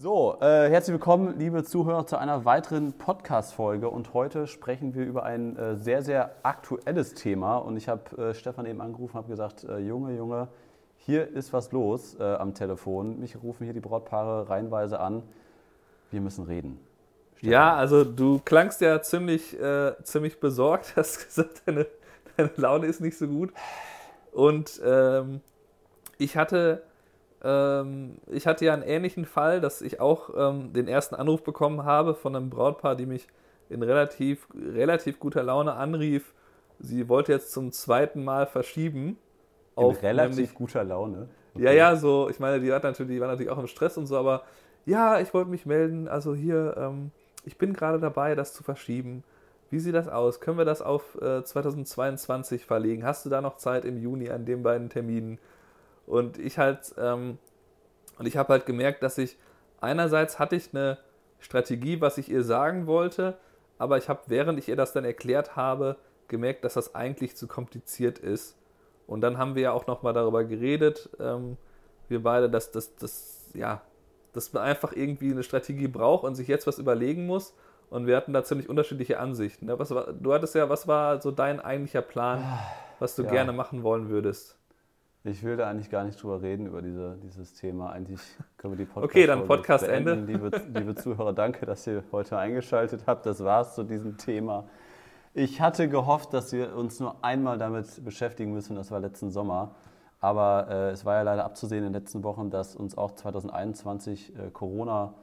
So, äh, herzlich willkommen, liebe Zuhörer, zu einer weiteren Podcast-Folge. Und heute sprechen wir über ein äh, sehr, sehr aktuelles Thema. Und ich habe äh, Stefan eben angerufen und habe gesagt: äh, Junge, Junge, hier ist was los äh, am Telefon. Mich rufen hier die Brautpaare reihenweise an. Wir müssen reden. Stefan. Ja, also du klangst ja ziemlich, äh, ziemlich besorgt, hast gesagt, deine, deine Laune ist nicht so gut. Und ähm, ich hatte ähm, ich hatte ja einen ähnlichen Fall, dass ich auch ähm, den ersten Anruf bekommen habe von einem Brautpaar, die mich in relativ, relativ guter Laune anrief. Sie wollte jetzt zum zweiten Mal verschieben. In relativ nämlich, guter Laune. Okay. Ja, ja, so, ich meine, die, hat natürlich, die war natürlich auch im Stress und so, aber ja, ich wollte mich melden. Also hier, ähm, ich bin gerade dabei, das zu verschieben. Wie sieht das aus? Können wir das auf äh, 2022 verlegen? Hast du da noch Zeit im Juni an den beiden Terminen? Und ich halt, ähm, und ich habe halt gemerkt, dass ich einerseits hatte ich eine Strategie, was ich ihr sagen wollte, aber ich habe, während ich ihr das dann erklärt habe, gemerkt, dass das eigentlich zu kompliziert ist. Und dann haben wir ja auch nochmal darüber geredet, ähm, wir beide, dass das, das, ja, dass man einfach irgendwie eine Strategie braucht und sich jetzt was überlegen muss. Und wir hatten da ziemlich unterschiedliche Ansichten. Ne? Was war, du hattest ja, was war so dein eigentlicher Plan, was du ja. gerne machen wollen würdest? Ich will da eigentlich gar nicht drüber reden, über diese, dieses Thema. Eigentlich können wir die Podcast Okay, dann Podcast Ende. Liebe, liebe Zuhörer, danke, dass ihr heute eingeschaltet habt. Das war's zu diesem Thema. Ich hatte gehofft, dass wir uns nur einmal damit beschäftigen müssen. Das war letzten Sommer. Aber äh, es war ja leider abzusehen in den letzten Wochen, dass uns auch 2021 äh, Corona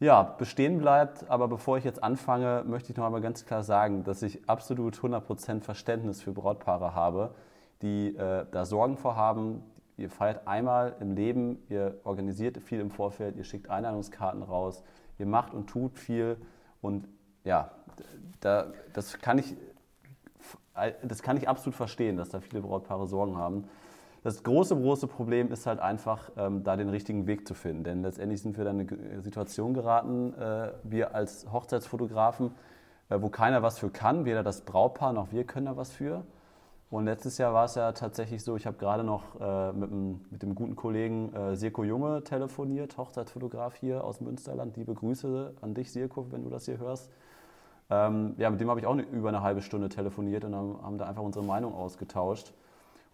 ja, bestehen bleibt. Aber bevor ich jetzt anfange, möchte ich noch einmal ganz klar sagen, dass ich absolut 100% Verständnis für Brautpaare habe die äh, da Sorgen vorhaben. Ihr feiert einmal im Leben, ihr organisiert viel im Vorfeld, ihr schickt Einladungskarten raus, ihr macht und tut viel. Und ja, da, das, kann ich, das kann ich absolut verstehen, dass da viele Brautpaare Sorgen haben. Das große, große Problem ist halt einfach, ähm, da den richtigen Weg zu finden. Denn letztendlich sind wir in eine Situation geraten, äh, wir als Hochzeitsfotografen, äh, wo keiner was für kann, weder das Brautpaar noch wir können da was für. Und letztes Jahr war es ja tatsächlich so, ich habe gerade noch äh, mit, dem, mit, dem, guten Kollegen äh, Sirko Junge telefoniert, Hochzeitsfotograf hier aus Münsterland. Liebe Grüße an dich, Sirko, wenn du das hier hörst. Ähm, ja, mit dem habe ich auch eine, über eine halbe Stunde telefoniert und haben, haben da einfach unsere Meinung ausgetauscht.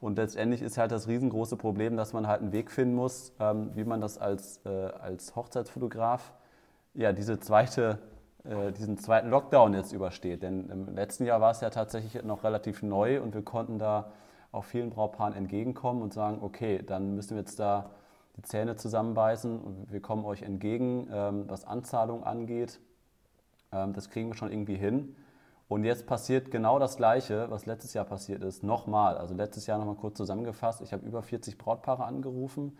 Und letztendlich ist halt das riesengroße Problem, dass man halt einen Weg finden muss, ähm, wie man das als, äh, als Hochzeitsfotograf, ja, diese zweite diesen zweiten Lockdown jetzt übersteht. Denn im letzten Jahr war es ja tatsächlich noch relativ neu und wir konnten da auch vielen Brautpaaren entgegenkommen und sagen, okay, dann müssen wir jetzt da die Zähne zusammenbeißen und wir kommen euch entgegen, ähm, was Anzahlung angeht. Ähm, das kriegen wir schon irgendwie hin. Und jetzt passiert genau das Gleiche, was letztes Jahr passiert ist, nochmal. Also letztes Jahr nochmal kurz zusammengefasst. Ich habe über 40 Brautpaare angerufen.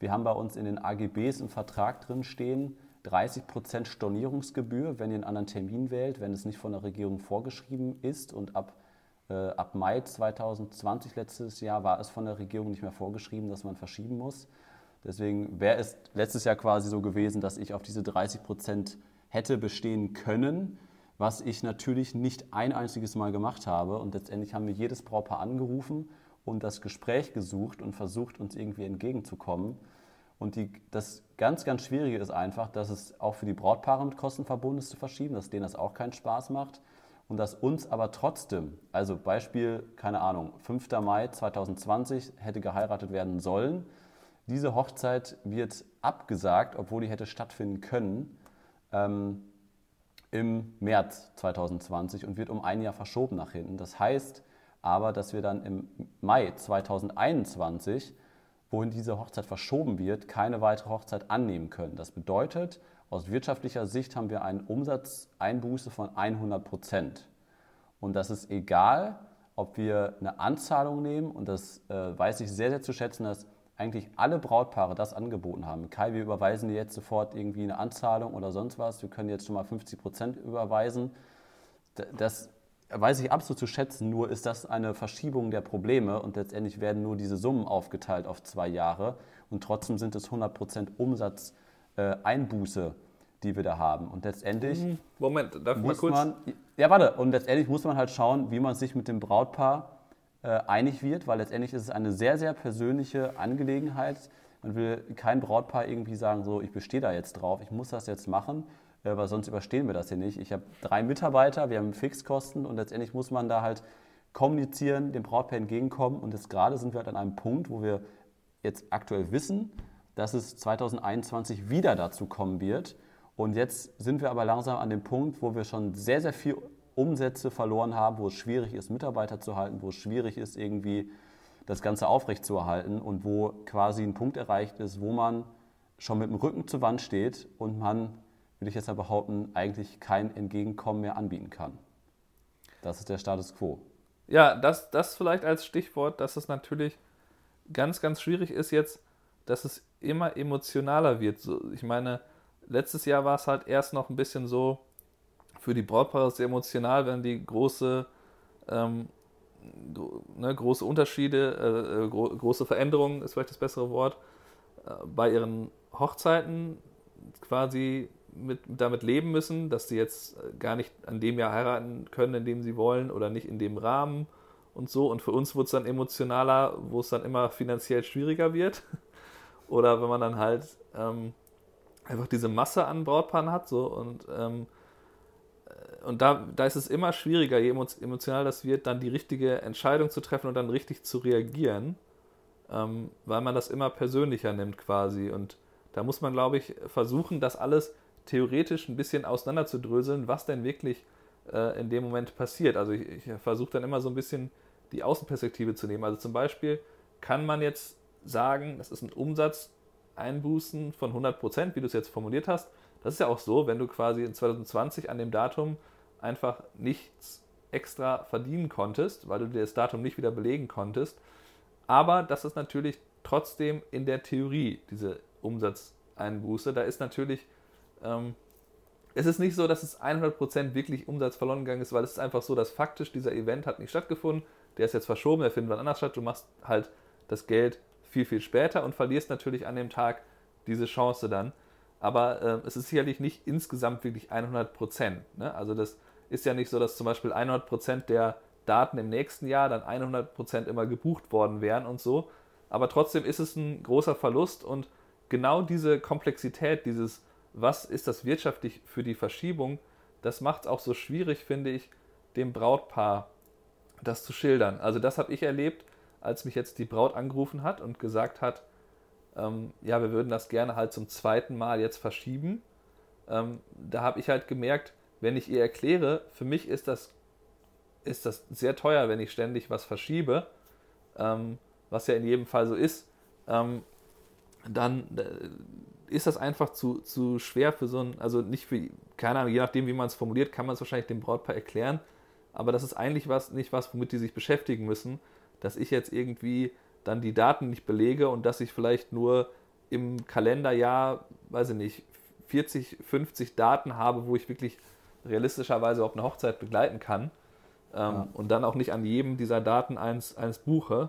Wir haben bei uns in den AGBs im Vertrag drin stehen, 30 Prozent Stornierungsgebühr, wenn ihr einen anderen Termin wählt, wenn es nicht von der Regierung vorgeschrieben ist. Und ab, äh, ab Mai 2020, letztes Jahr, war es von der Regierung nicht mehr vorgeschrieben, dass man verschieben muss. Deswegen wäre es letztes Jahr quasi so gewesen, dass ich auf diese 30 Prozent hätte bestehen können, was ich natürlich nicht ein einziges Mal gemacht habe. Und letztendlich haben wir jedes Brautpaar angerufen und das Gespräch gesucht und versucht, uns irgendwie entgegenzukommen. Und die, das ganz, ganz Schwierige ist einfach, dass es auch für die Brautpaare mit Kosten verbunden ist zu verschieben, dass denen das auch keinen Spaß macht. Und dass uns aber trotzdem, also Beispiel, keine Ahnung, 5. Mai 2020 hätte geheiratet werden sollen. Diese Hochzeit wird abgesagt, obwohl die hätte stattfinden können, ähm, im März 2020 und wird um ein Jahr verschoben nach hinten. Das heißt aber, dass wir dann im Mai 2021 wohin diese Hochzeit verschoben wird, keine weitere Hochzeit annehmen können. Das bedeutet, aus wirtschaftlicher Sicht haben wir eine Umsatzeinbuße von 100 Prozent. Und das ist egal, ob wir eine Anzahlung nehmen, und das äh, weiß ich sehr, sehr zu schätzen, dass eigentlich alle Brautpaare das angeboten haben. Kai, wir überweisen dir jetzt sofort irgendwie eine Anzahlung oder sonst was. Wir können jetzt schon mal 50 Prozent überweisen. Das weiß ich absolut zu schätzen, nur ist das eine Verschiebung der Probleme und letztendlich werden nur diese Summen aufgeteilt auf zwei Jahre und trotzdem sind es 100% Umsatzeinbuße, die wir da haben. Und letztendlich mhm. Moment, darf muss mal kurz? man, ja warte, und letztendlich muss man halt schauen, wie man sich mit dem Brautpaar äh, einig wird, weil letztendlich ist es eine sehr, sehr persönliche Angelegenheit. Man will kein Brautpaar irgendwie sagen, so, ich bestehe da jetzt drauf, ich muss das jetzt machen, äh, weil sonst überstehen wir das hier nicht. Ich habe drei Mitarbeiter, wir haben Fixkosten und letztendlich muss man da halt kommunizieren, dem Brautpaar entgegenkommen. Und jetzt gerade sind wir halt an einem Punkt, wo wir jetzt aktuell wissen, dass es 2021 wieder dazu kommen wird. Und jetzt sind wir aber langsam an dem Punkt, wo wir schon sehr, sehr viel Umsätze verloren haben, wo es schwierig ist, Mitarbeiter zu halten, wo es schwierig ist, irgendwie das Ganze aufrechtzuerhalten und wo quasi ein Punkt erreicht ist, wo man schon mit dem Rücken zur Wand steht und man, würde ich jetzt mal behaupten, eigentlich kein Entgegenkommen mehr anbieten kann. Das ist der Status quo. Ja, das, das vielleicht als Stichwort, dass es natürlich ganz, ganz schwierig ist jetzt, dass es immer emotionaler wird. ich meine, letztes Jahr war es halt erst noch ein bisschen so, für die Brautpaare sehr emotional, wenn die große, ähm, ne, große Unterschiede, äh, äh, gro große Veränderungen, ist vielleicht das bessere Wort, äh, bei ihren Hochzeiten quasi mit, damit leben müssen, dass sie jetzt gar nicht an dem Jahr heiraten können, in dem sie wollen oder nicht in dem Rahmen und so. Und für uns wird es dann emotionaler, wo es dann immer finanziell schwieriger wird. oder wenn man dann halt ähm, einfach diese Masse an Brautpaaren hat so und ähm, äh, und da, da ist es immer schwieriger, je emotional das wird, dann die richtige Entscheidung zu treffen und dann richtig zu reagieren, ähm, weil man das immer persönlicher nimmt quasi. Und da muss man, glaube ich, versuchen, das alles theoretisch ein bisschen auseinanderzudröseln, was denn wirklich äh, in dem Moment passiert. Also ich, ich versuche dann immer so ein bisschen die Außenperspektive zu nehmen. Also zum Beispiel kann man jetzt sagen, das ist ein Umsatzeinbußen von 100 Prozent, wie du es jetzt formuliert hast. Das ist ja auch so, wenn du quasi in 2020 an dem Datum einfach nichts extra verdienen konntest, weil du dir das Datum nicht wieder belegen konntest. Aber das ist natürlich trotzdem in der Theorie diese Umsatzeinbuße. Da ist natürlich ähm, es ist nicht so, dass es 100% wirklich Umsatz verloren gegangen ist, weil es ist einfach so, dass faktisch dieser Event hat nicht stattgefunden. Der ist jetzt verschoben, der findet wann anders statt. Du machst halt das Geld viel, viel später und verlierst natürlich an dem Tag diese Chance dann. Aber äh, es ist sicherlich nicht insgesamt wirklich 100%. Ne? Also das ist ja nicht so, dass zum Beispiel 100% der Daten im nächsten Jahr dann 100% immer gebucht worden wären und so. Aber trotzdem ist es ein großer Verlust und genau diese Komplexität, dieses was ist das wirtschaftlich für die Verschiebung, das macht es auch so schwierig, finde ich, dem Brautpaar das zu schildern. Also das habe ich erlebt, als mich jetzt die Braut angerufen hat und gesagt hat, ähm, ja, wir würden das gerne halt zum zweiten Mal jetzt verschieben. Ähm, da habe ich halt gemerkt, wenn ich ihr erkläre, für mich ist das, ist das sehr teuer, wenn ich ständig was verschiebe, ähm, was ja in jedem Fall so ist, ähm, dann äh, ist das einfach zu, zu schwer für so ein, also nicht für, keine Ahnung, je nachdem, wie man es formuliert, kann man es wahrscheinlich dem Brautpaar erklären. Aber das ist eigentlich was, nicht was, womit die sich beschäftigen müssen, dass ich jetzt irgendwie dann die Daten nicht belege und dass ich vielleicht nur im Kalenderjahr, weiß ich nicht, 40, 50 Daten habe, wo ich wirklich realistischerweise auch eine Hochzeit begleiten kann ähm, ja. und dann auch nicht an jedem dieser Daten eins, eins buche.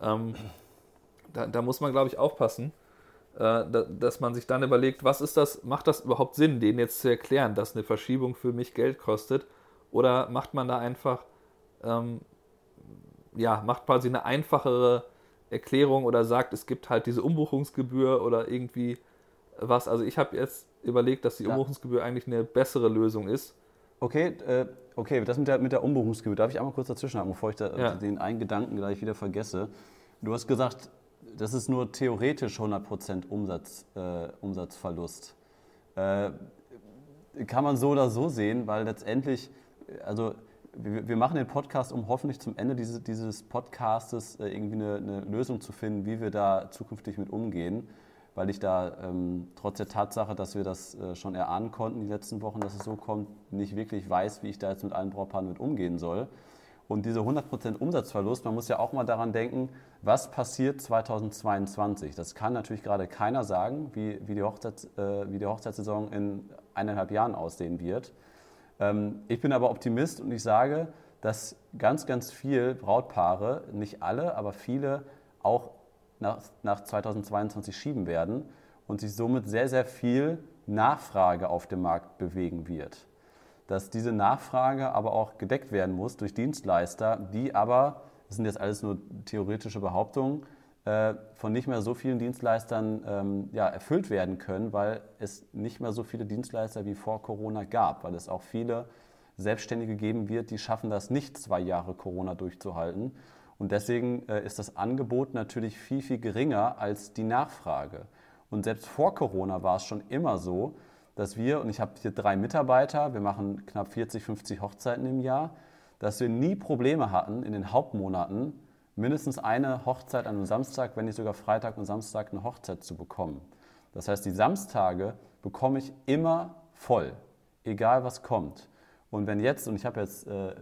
Ähm, da, da, muss man, glaube ich, aufpassen. Äh, dass man sich dann überlegt, was ist das, macht das überhaupt Sinn, denen jetzt zu erklären, dass eine Verschiebung für mich Geld kostet? Oder macht man da einfach, ähm, ja, macht quasi eine einfachere Erklärung oder sagt, es gibt halt diese Umbuchungsgebühr oder irgendwie was. Also ich habe jetzt überlegt, dass die ja. Umbuchungsgebühr eigentlich eine bessere Lösung ist. Okay, äh, okay, das mit der, mit der Umbuchungsgebühr, darf ich einmal kurz dazwischen haben, bevor ich da, ja. den einen Gedanken gleich wieder vergesse. Du hast gesagt, das ist nur theoretisch 100% Umsatz, äh, Umsatzverlust. Äh, kann man so oder so sehen, weil letztendlich, also wir, wir, machen den Podcast, um hoffentlich zum Ende dieses, dieses Podcastes äh, irgendwie eine, eine, Lösung zu finden, wie wir da zukünftig mit umgehen, weil ich da ähm, trotz der Tatsache, dass wir das äh, schon erahnen konnten die letzten Wochen, dass es so kommt, nicht wirklich weiß, wie ich da jetzt mit allen Brautpaaren mit umgehen soll. Und diese 100% Umsatzverlust, man muss ja auch mal daran denken, was passiert 2022. Das kann natürlich gerade keiner sagen, wie, wie, die, Hochzeits, äh, wie die Hochzeitssaison in eineinhalb Jahren aussehen wird. Ähm, ich bin aber Optimist und ich sage, dass ganz, ganz viele Brautpaare, nicht alle, aber viele auch nach, nach 2022 schieben werden und sich somit sehr, sehr viel Nachfrage auf dem Markt bewegen wird dass diese Nachfrage aber auch gedeckt werden muss durch Dienstleister, die aber, das sind jetzt alles nur theoretische Behauptungen, äh, von nicht mehr so vielen Dienstleistern ähm, ja, erfüllt werden können, weil es nicht mehr so viele Dienstleister wie vor Corona gab, weil es auch viele Selbstständige geben wird, die schaffen das nicht, zwei Jahre Corona durchzuhalten. Und deswegen äh, ist das Angebot natürlich viel, viel geringer als die Nachfrage. Und selbst vor Corona war es schon immer so, dass wir, und ich habe hier drei Mitarbeiter, wir machen knapp 40, 50 Hochzeiten im Jahr, dass wir nie Probleme hatten, in den Hauptmonaten mindestens eine Hochzeit an einem Samstag, wenn nicht sogar Freitag und Samstag eine Hochzeit zu bekommen. Das heißt, die Samstage bekomme ich immer voll, egal was kommt. Und wenn jetzt, und ich habe jetzt äh,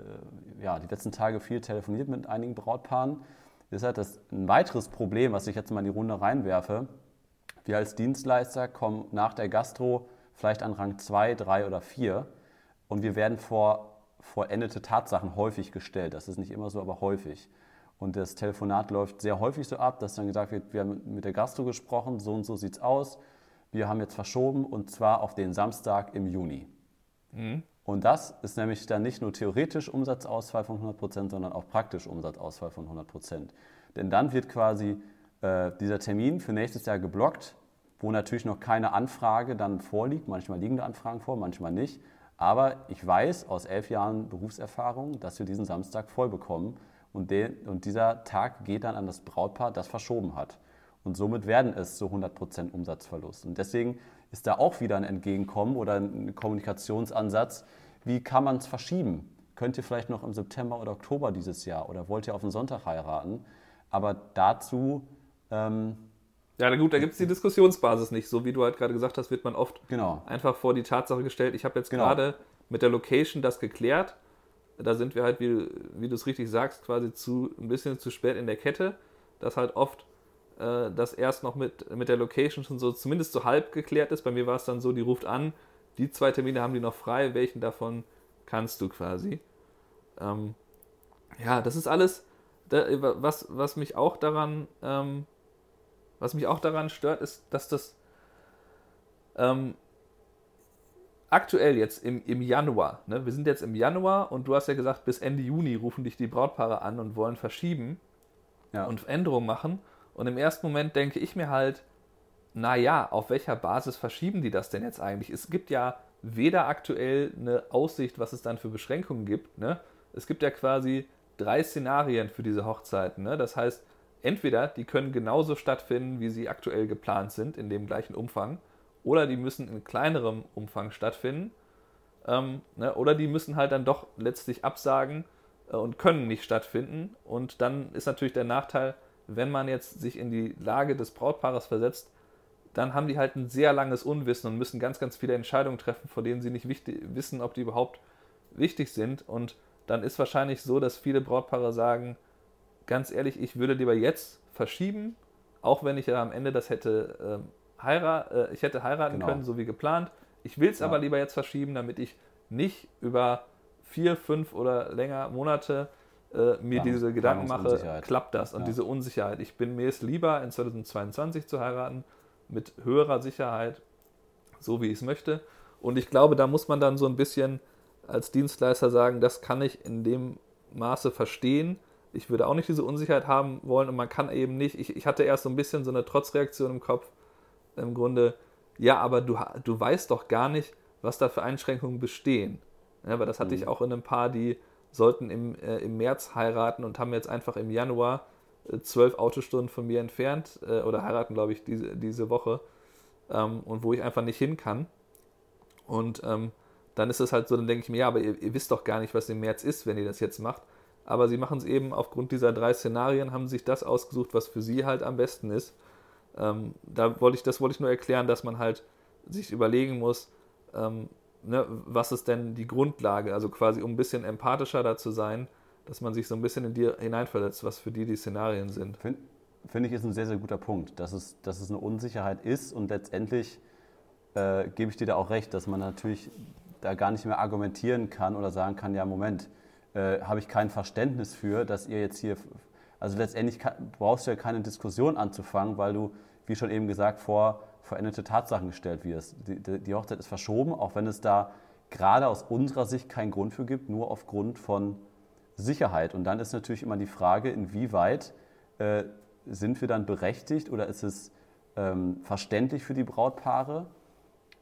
ja, die letzten Tage viel telefoniert mit einigen Brautpaaren, ist halt das ein weiteres Problem, was ich jetzt mal in die Runde reinwerfe. Wir als Dienstleister kommen nach der Gastro vielleicht an Rang 2, 3 oder 4 und wir werden vor vollendete Tatsachen häufig gestellt. Das ist nicht immer so, aber häufig. Und das Telefonat läuft sehr häufig so ab, dass dann gesagt wird, wir haben mit der Gastro gesprochen, so und so sieht es aus. Wir haben jetzt verschoben und zwar auf den Samstag im Juni. Mhm. Und das ist nämlich dann nicht nur theoretisch Umsatzausfall von 100 Prozent, sondern auch praktisch Umsatzausfall von 100 Prozent. Denn dann wird quasi äh, dieser Termin für nächstes Jahr geblockt, wo natürlich noch keine Anfrage dann vorliegt. Manchmal liegen da Anfragen vor, manchmal nicht. Aber ich weiß aus elf Jahren Berufserfahrung, dass wir diesen Samstag voll bekommen. Und, den, und dieser Tag geht dann an das Brautpaar, das verschoben hat. Und somit werden es so 100% Umsatzverlust. Und deswegen ist da auch wieder ein Entgegenkommen oder ein Kommunikationsansatz. Wie kann man es verschieben? Könnt ihr vielleicht noch im September oder Oktober dieses Jahr oder wollt ihr auf den Sonntag heiraten? Aber dazu. Ähm, ja, gut, da gibt es die Diskussionsbasis nicht. So wie du halt gerade gesagt hast, wird man oft genau. einfach vor die Tatsache gestellt. Ich habe jetzt genau. gerade mit der Location das geklärt. Da sind wir halt, wie, wie du es richtig sagst, quasi zu, ein bisschen zu spät in der Kette. Dass halt oft äh, das erst noch mit, mit der Location schon so zumindest so halb geklärt ist. Bei mir war es dann so, die ruft an, die zwei Termine haben die noch frei, welchen davon kannst du quasi. Ähm, ja, das ist alles, da, was, was mich auch daran, ähm, was mich auch daran stört, ist, dass das ähm, aktuell jetzt im, im Januar, ne, wir sind jetzt im Januar und du hast ja gesagt, bis Ende Juni rufen dich die Brautpaare an und wollen verschieben ja. und Änderungen machen. Und im ersten Moment denke ich mir halt, naja, auf welcher Basis verschieben die das denn jetzt eigentlich? Es gibt ja weder aktuell eine Aussicht, was es dann für Beschränkungen gibt. Ne? Es gibt ja quasi drei Szenarien für diese Hochzeiten. Ne? Das heißt, entweder die können genauso stattfinden, wie sie aktuell geplant sind, in dem gleichen Umfang, oder die müssen in kleinerem Umfang stattfinden, ähm, ne? oder die müssen halt dann doch letztlich absagen äh, und können nicht stattfinden. Und dann ist natürlich der Nachteil, wenn man jetzt sich in die Lage des Brautpaares versetzt, dann haben die halt ein sehr langes Unwissen und müssen ganz, ganz viele Entscheidungen treffen, von denen sie nicht wichtig, wissen, ob die überhaupt wichtig sind. Und dann ist wahrscheinlich so, dass viele Brautpaare sagen, ganz ehrlich, ich würde lieber jetzt verschieben, auch wenn ich ja am Ende das hätte, äh, heirat, äh, ich hätte heiraten genau. können, so wie geplant. Ich will es ja. aber lieber jetzt verschieben, damit ich nicht über vier, fünf oder länger Monate äh, mir Planungs diese Gedanken mache, klappt das? Und ja. diese Unsicherheit. Ich bin mir es lieber, in 2022 zu heiraten, mit höherer Sicherheit, so wie ich es möchte. Und ich glaube, da muss man dann so ein bisschen als Dienstleister sagen, das kann ich in dem Maße verstehen. Ich würde auch nicht diese Unsicherheit haben wollen und man kann eben nicht, ich, ich hatte erst so ein bisschen so eine Trotzreaktion im Kopf, im Grunde, ja, aber du, du weißt doch gar nicht, was da für Einschränkungen bestehen. Ja, weil das hatte mhm. ich auch in einem Paar, die sollten im, äh, im März heiraten und haben jetzt einfach im Januar äh, zwölf Autostunden von mir entfernt äh, oder heiraten, glaube ich, diese, diese Woche ähm, und wo ich einfach nicht hin kann. Und ähm, dann ist es halt so, dann denke ich mir, ja, aber ihr, ihr, wisst doch gar nicht, was im März ist, wenn ihr das jetzt macht. Aber sie machen es eben aufgrund dieser drei Szenarien, haben sich das ausgesucht, was für sie halt am besten ist. Ähm, da wollte ich, das wollte ich nur erklären, dass man halt sich überlegen muss, ähm, ne, was ist denn die Grundlage? Also quasi, um ein bisschen empathischer da zu sein, dass man sich so ein bisschen in dir hineinversetzt, was für die die Szenarien sind. Finde find ich ist ein sehr, sehr guter Punkt, dass es, dass es eine Unsicherheit ist und letztendlich äh, gebe ich dir da auch recht, dass man natürlich da gar nicht mehr argumentieren kann oder sagen kann, ja, Moment, äh, habe ich kein Verständnis für, dass ihr jetzt hier, also letztendlich brauchst du ja keine Diskussion anzufangen, weil du, wie schon eben gesagt, vor veränderte Tatsachen gestellt wirst. Die, die Hochzeit ist verschoben, auch wenn es da gerade aus unserer Sicht keinen Grund für gibt, nur aufgrund von Sicherheit. Und dann ist natürlich immer die Frage, inwieweit äh, sind wir dann berechtigt oder ist es ähm, verständlich für die Brautpaare,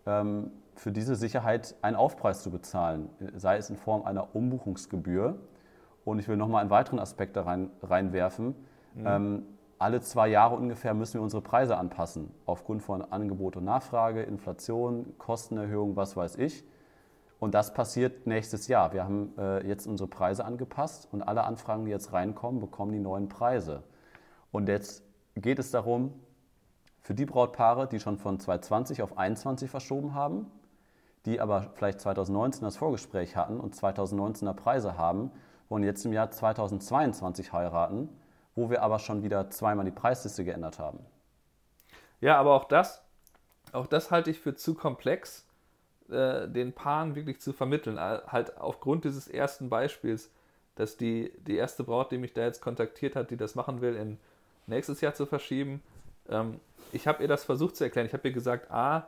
ähm, für diese Sicherheit einen Aufpreis zu bezahlen, sei es in Form einer Umbuchungsgebühr. Und ich will nochmal einen weiteren Aspekt da rein, reinwerfen. Mhm. Ähm, alle zwei Jahre ungefähr müssen wir unsere Preise anpassen, aufgrund von Angebot und Nachfrage, Inflation, Kostenerhöhung, was weiß ich. Und das passiert nächstes Jahr. Wir haben äh, jetzt unsere Preise angepasst und alle Anfragen, die jetzt reinkommen, bekommen die neuen Preise. Und jetzt geht es darum, für die Brautpaare, die schon von 2020 auf 2021 verschoben haben, die aber vielleicht 2019 das Vorgespräch hatten und 2019er Preise haben, wollen jetzt im Jahr 2022 heiraten, wo wir aber schon wieder zweimal die Preisliste geändert haben. Ja, aber auch das, auch das halte ich für zu komplex, äh, den Paaren wirklich zu vermitteln. Halt aufgrund dieses ersten Beispiels, dass die, die erste Braut, die mich da jetzt kontaktiert hat, die das machen will, in nächstes Jahr zu verschieben, ähm, ich habe ihr das versucht zu erklären. Ich habe ihr gesagt, A, äh,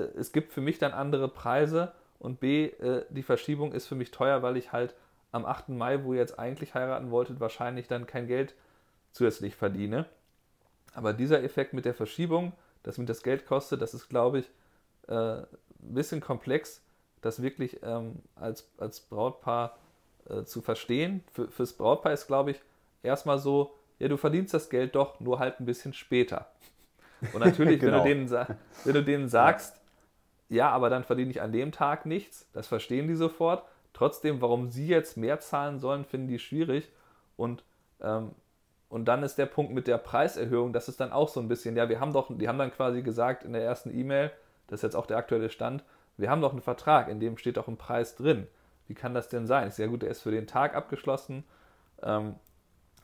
es gibt für mich dann andere Preise und B, äh, die Verschiebung ist für mich teuer, weil ich halt am 8. Mai, wo ihr jetzt eigentlich heiraten wolltet, wahrscheinlich dann kein Geld zusätzlich verdiene. Aber dieser Effekt mit der Verschiebung, dass mir das Geld kostet, das ist, glaube ich, äh, ein bisschen komplex, das wirklich ähm, als, als Brautpaar äh, zu verstehen. Für, fürs Brautpaar ist, glaube ich, erstmal so, ja, du verdienst das Geld doch, nur halt ein bisschen später. Und natürlich, genau. wenn, du denen, wenn du denen sagst, ja. aber dann verdiene ich an dem Tag nichts, das verstehen die sofort. Trotzdem, warum sie jetzt mehr zahlen sollen, finden die schwierig. Und, ähm, und dann ist der Punkt mit der Preiserhöhung, das ist dann auch so ein bisschen, ja, wir haben doch, die haben dann quasi gesagt in der ersten E-Mail, das ist jetzt auch der aktuelle Stand, wir haben doch einen Vertrag, in dem steht doch ein Preis drin. Wie kann das denn sein? Ist ja gut, der ist für den Tag abgeschlossen. Ähm,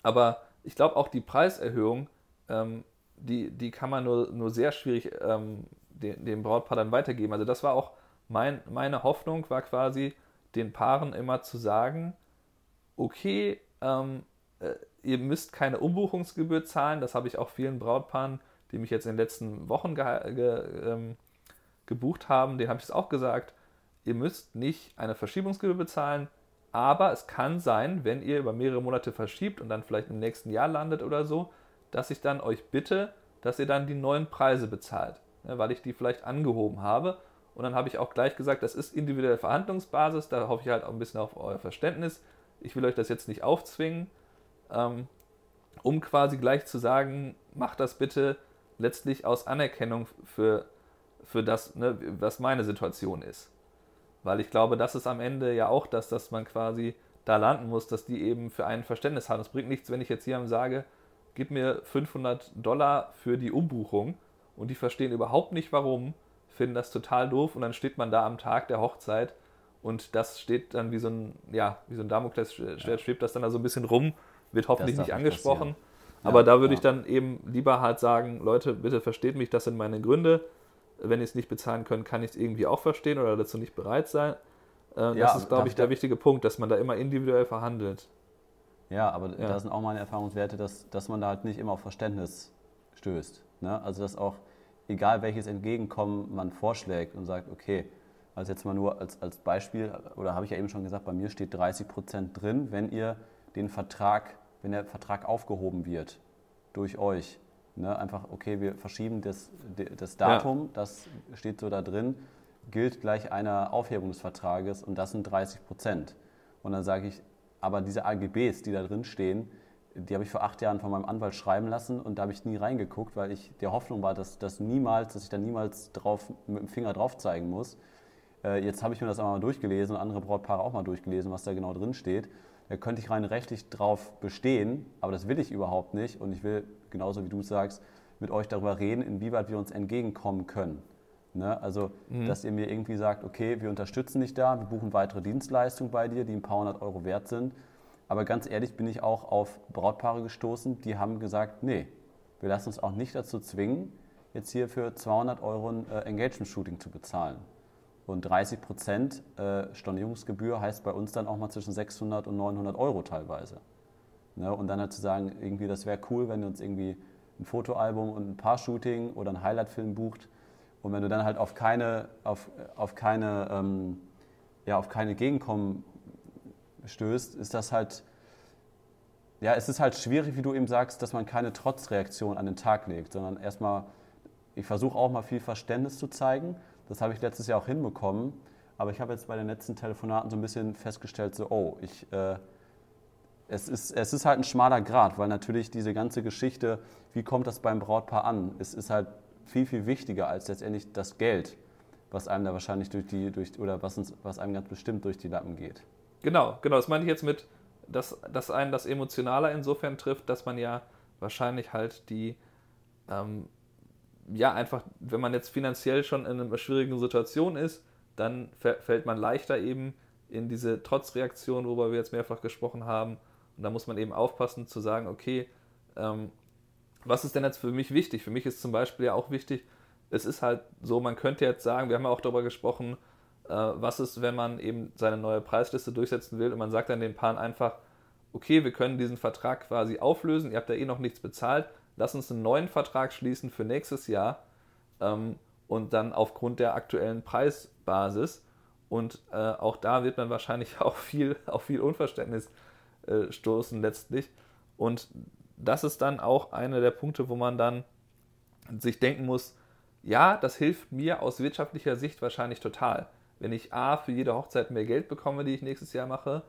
aber ich glaube auch die Preiserhöhung ähm, die, die kann man nur, nur sehr schwierig ähm, den, dem Brautpaar dann weitergeben. Also das war auch mein, meine Hoffnung, war quasi den Paaren immer zu sagen, okay, ähm, äh, ihr müsst keine Umbuchungsgebühr zahlen. Das habe ich auch vielen Brautpaaren, die mich jetzt in den letzten Wochen ge ge ähm, gebucht haben, denen habe ich es auch gesagt, ihr müsst nicht eine Verschiebungsgebühr bezahlen, aber es kann sein, wenn ihr über mehrere Monate verschiebt und dann vielleicht im nächsten Jahr landet oder so, dass ich dann euch bitte, dass ihr dann die neuen Preise bezahlt, weil ich die vielleicht angehoben habe. Und dann habe ich auch gleich gesagt, das ist individuelle Verhandlungsbasis, da hoffe ich halt auch ein bisschen auf euer Verständnis. Ich will euch das jetzt nicht aufzwingen, ähm, um quasi gleich zu sagen, macht das bitte letztlich aus Anerkennung für, für das, ne, was meine Situation ist. Weil ich glaube, das ist am Ende ja auch das, dass man quasi da landen muss, dass die eben für ein Verständnis haben. Es bringt nichts, wenn ich jetzt hier sage, gib mir 500 Dollar für die Umbuchung und die verstehen überhaupt nicht warum, finden das total doof und dann steht man da am Tag der Hochzeit und das steht dann wie so ein, ja, wie so ein Damoklesschwert, ja. schwebt das dann da so ein bisschen rum, wird hoffentlich nicht angesprochen. Ja, aber da würde ja. ich dann eben lieber halt sagen, Leute, bitte versteht mich, das sind meine Gründe. Wenn ihr es nicht bezahlen könnt, kann ich es irgendwie auch verstehen oder dazu nicht bereit sein. Äh, das ist, glaube ich, der wichtige Punkt, dass man da immer individuell verhandelt. Ja, aber ja. da sind auch meine Erfahrungswerte, dass, dass man da halt nicht immer auf Verständnis stößt. Ne? Also dass auch, egal welches Entgegenkommen man vorschlägt und sagt, okay, also jetzt mal nur als, als Beispiel, oder habe ich ja eben schon gesagt, bei mir steht 30 Prozent drin, wenn ihr den Vertrag, wenn der Vertrag aufgehoben wird durch euch. Ne? Einfach, okay, wir verschieben das, das Datum, ja. das steht so da drin, gilt gleich einer Aufhebung des Vertrages und das sind 30 Prozent. Und dann sage ich, aber diese AGBs, die da drin stehen, die habe ich vor acht Jahren von meinem Anwalt schreiben lassen und da habe ich nie reingeguckt, weil ich der Hoffnung war, dass, dass, niemals, dass ich da niemals drauf, mit dem Finger drauf zeigen muss. Äh, jetzt habe ich mir das einmal durchgelesen und andere Brautpaare auch mal durchgelesen, was da genau drin steht. Da könnte ich rein rechtlich drauf bestehen, aber das will ich überhaupt nicht und ich will, genauso wie du sagst, mit euch darüber reden, inwieweit wir uns entgegenkommen können. Ne? Also, mhm. dass ihr mir irgendwie sagt, okay, wir unterstützen dich da, wir buchen weitere Dienstleistungen bei dir, die ein paar hundert Euro wert sind. Aber ganz ehrlich bin ich auch auf Brautpaare gestoßen, die haben gesagt, nee, wir lassen uns auch nicht dazu zwingen, jetzt hier für 200 Euro ein äh, Engagement-Shooting zu bezahlen. Und 30 Prozent äh, Stornierungsgebühr heißt bei uns dann auch mal zwischen 600 und 900 Euro teilweise. Ne? Und dann halt zu sagen, irgendwie, das wäre cool, wenn ihr uns irgendwie ein Fotoalbum und ein Paar-Shooting oder ein Highlight-Film bucht, und wenn du dann halt auf keine, auf, auf keine, ähm, ja, auf keine Gegenkommen stößt, ist das halt, ja, es ist halt schwierig, wie du eben sagst, dass man keine Trotzreaktion an den Tag legt, sondern erstmal, ich versuche auch mal viel Verständnis zu zeigen. Das habe ich letztes Jahr auch hinbekommen. Aber ich habe jetzt bei den letzten Telefonaten so ein bisschen festgestellt, so, oh, ich, äh, es, ist, es ist halt ein schmaler Grad, weil natürlich diese ganze Geschichte, wie kommt das beim Brautpaar an, es ist halt viel, viel wichtiger als letztendlich das Geld, was einem da wahrscheinlich durch die, durch, oder was, uns, was einem ganz bestimmt durch die Lappen geht. Genau, genau, das meine ich jetzt mit, dass, dass einen das Emotionaler insofern trifft, dass man ja wahrscheinlich halt die, ähm, ja, einfach, wenn man jetzt finanziell schon in einer schwierigen Situation ist, dann fällt man leichter eben in diese Trotzreaktion, worüber wir jetzt mehrfach gesprochen haben. Und da muss man eben aufpassen zu sagen, okay, ähm, was ist denn jetzt für mich wichtig? Für mich ist zum Beispiel ja auch wichtig, es ist halt so, man könnte jetzt sagen, wir haben ja auch darüber gesprochen, was ist, wenn man eben seine neue Preisliste durchsetzen will und man sagt dann den Paaren einfach, okay, wir können diesen Vertrag quasi auflösen, ihr habt ja eh noch nichts bezahlt, lass uns einen neuen Vertrag schließen für nächstes Jahr ähm, und dann aufgrund der aktuellen Preisbasis. Und äh, auch da wird man wahrscheinlich auch viel, auf viel Unverständnis äh, stoßen letztlich. Und das ist dann auch einer der Punkte, wo man dann sich denken muss, ja, das hilft mir aus wirtschaftlicher Sicht wahrscheinlich total. Wenn ich A für jede Hochzeit mehr Geld bekomme, die ich nächstes Jahr mache,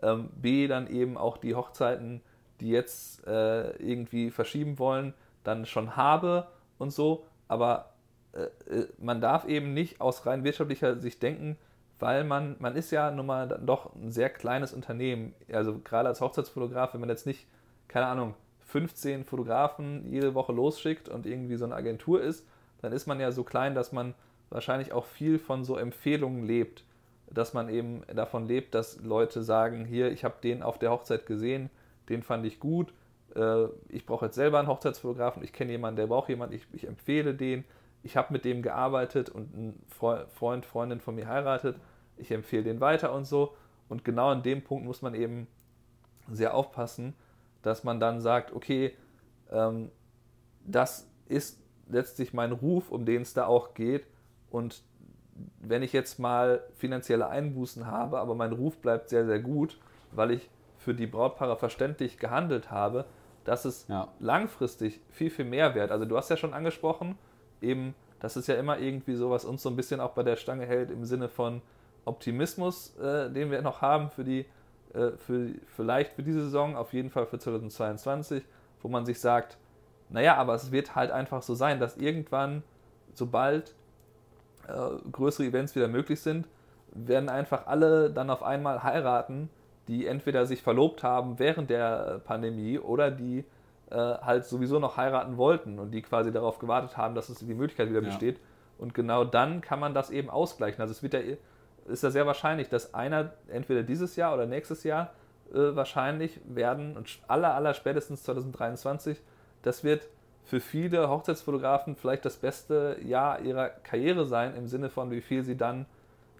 ähm, B dann eben auch die Hochzeiten, die jetzt äh, irgendwie verschieben wollen, dann schon habe und so. Aber äh, äh, man darf eben nicht aus rein wirtschaftlicher Sicht denken, weil man, man ist ja nun mal doch ein sehr kleines Unternehmen. Also gerade als Hochzeitsfotograf, wenn man jetzt nicht, keine Ahnung, 15 Fotografen jede Woche losschickt und irgendwie so eine Agentur ist, dann ist man ja so klein, dass man wahrscheinlich auch viel von so Empfehlungen lebt. Dass man eben davon lebt, dass Leute sagen, hier, ich habe den auf der Hochzeit gesehen, den fand ich gut, äh, ich brauche jetzt selber einen Hochzeitsfotografen, ich kenne jemanden, der braucht jemanden, ich, ich empfehle den, ich habe mit dem gearbeitet und ein Freund, Freundin von mir heiratet, ich empfehle den weiter und so. Und genau an dem Punkt muss man eben sehr aufpassen, dass man dann sagt, okay, ähm, das ist letztlich mein Ruf, um den es da auch geht. Und wenn ich jetzt mal finanzielle Einbußen habe, aber mein Ruf bleibt sehr, sehr gut, weil ich für die Brautpaare verständlich gehandelt habe, das ist ja. langfristig viel, viel mehr wert. Also du hast ja schon angesprochen, eben, das ist ja immer irgendwie so, was uns so ein bisschen auch bei der Stange hält im Sinne von Optimismus, äh, den wir noch haben für die, äh, für, vielleicht für diese Saison, auf jeden Fall für 2022, wo man sich sagt, naja, aber es wird halt einfach so sein, dass irgendwann, sobald äh, größere Events wieder möglich sind, werden einfach alle dann auf einmal heiraten, die entweder sich verlobt haben während der Pandemie oder die äh, halt sowieso noch heiraten wollten und die quasi darauf gewartet haben, dass es die Möglichkeit wieder ja. besteht. Und genau dann kann man das eben ausgleichen. Also es wird ja, ist ja sehr wahrscheinlich, dass einer entweder dieses Jahr oder nächstes Jahr äh, wahrscheinlich werden und aller, aller spätestens 2023, das wird für viele Hochzeitsfotografen vielleicht das beste Jahr ihrer Karriere sein, im Sinne von, wie viel sie dann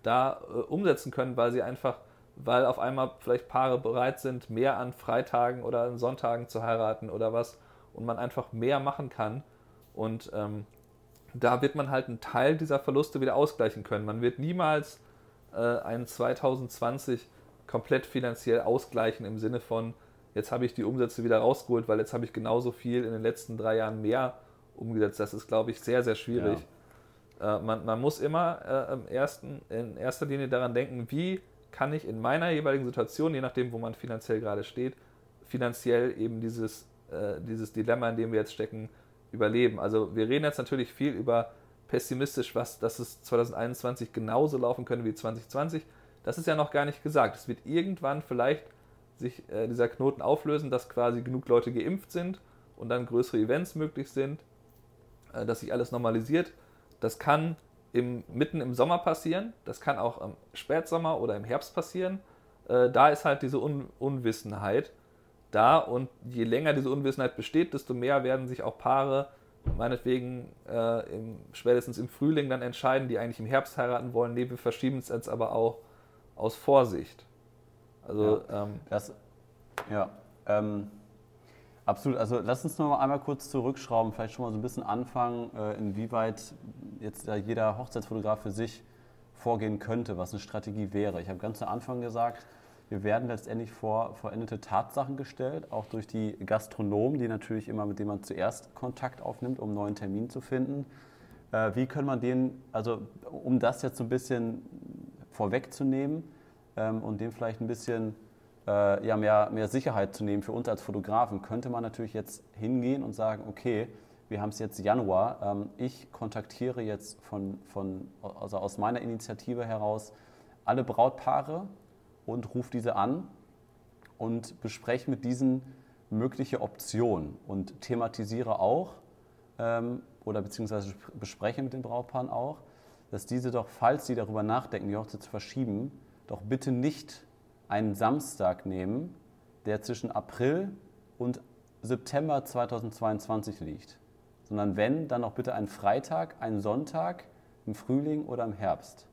da äh, umsetzen können, weil sie einfach weil auf einmal vielleicht Paare bereit sind, mehr an Freitagen oder an Sonntagen zu heiraten oder was und man einfach mehr machen kann. Und ähm, da wird man halt einen Teil dieser Verluste wieder ausgleichen können. Man wird niemals äh, einen 2020 komplett finanziell ausgleichen im Sinne von, jetzt habe ich die Umsätze wieder rausgeholt, weil jetzt habe ich genauso viel in den letzten drei Jahren mehr umgesetzt. Das ist, glaube ich, sehr, sehr schwierig. Ja. Äh, man, man, muss immer äh, ersten, in erster Linie daran denken, wie kann ich in meiner jeweiligen Situation, je nachdem, wo man finanziell gerade steht, finanziell eben dieses, äh, dieses Dilemma, in dem wir jetzt stecken, überleben. Also wir reden jetzt natürlich viel über pessimistisch, was, dass es 2021 genauso laufen könnte wie 2020. Das ist ja noch gar nicht gesagt. Es wird irgendwann vielleicht sich äh, dieser Knoten auflösen, dass quasi genug Leute geimpft sind und dann größere Events möglich sind, äh, dass sich alles normalisiert. Das kann im, mitten im Sommer passieren, das kann auch im Spätsommer oder im Herbst passieren. Äh, da ist halt diese Un Unwissenheit da und je länger diese Unwissenheit besteht, desto mehr werden sich auch Paare meinetwegen äh, im, spätestens im Frühling dann entscheiden, die eigentlich im Herbst heiraten wollen. Nee, wir verschieben es jetzt aber auch aus Vorsicht. Also, ja, ähm, das, ja ähm, Absolut. Also lass uns noch mal einmal kurz zurückschrauben, vielleicht schon mal so ein bisschen anfangen, äh, inwieweit jetzt jeder Hochzeitsfotograf für sich vorgehen könnte, was eine Strategie wäre. Ich habe ganz zu Anfang gesagt, wir werden letztendlich vor vollendete Tatsachen gestellt, auch durch die Gastronomen, die natürlich immer, mit denen man zuerst Kontakt aufnimmt, um einen neuen Termin zu finden. Äh, wie kann man den, also um das jetzt so ein bisschen vorwegzunehmen ähm, und dem vielleicht ein bisschen äh, ja, mehr, mehr Sicherheit zu nehmen für uns als Fotografen, könnte man natürlich jetzt hingehen und sagen, okay, wir haben es jetzt Januar, ähm, ich kontaktiere jetzt von, von, also aus meiner Initiative heraus alle Brautpaare und rufe diese an und bespreche mit diesen mögliche Optionen und thematisiere auch ähm, oder beziehungsweise bespreche mit den Brautpaaren auch, dass diese doch, falls sie darüber nachdenken, die Hochzeit zu verschieben, doch bitte nicht einen Samstag nehmen, der zwischen April und September 2022 liegt, sondern wenn, dann auch bitte einen Freitag, einen Sonntag im Frühling oder im Herbst.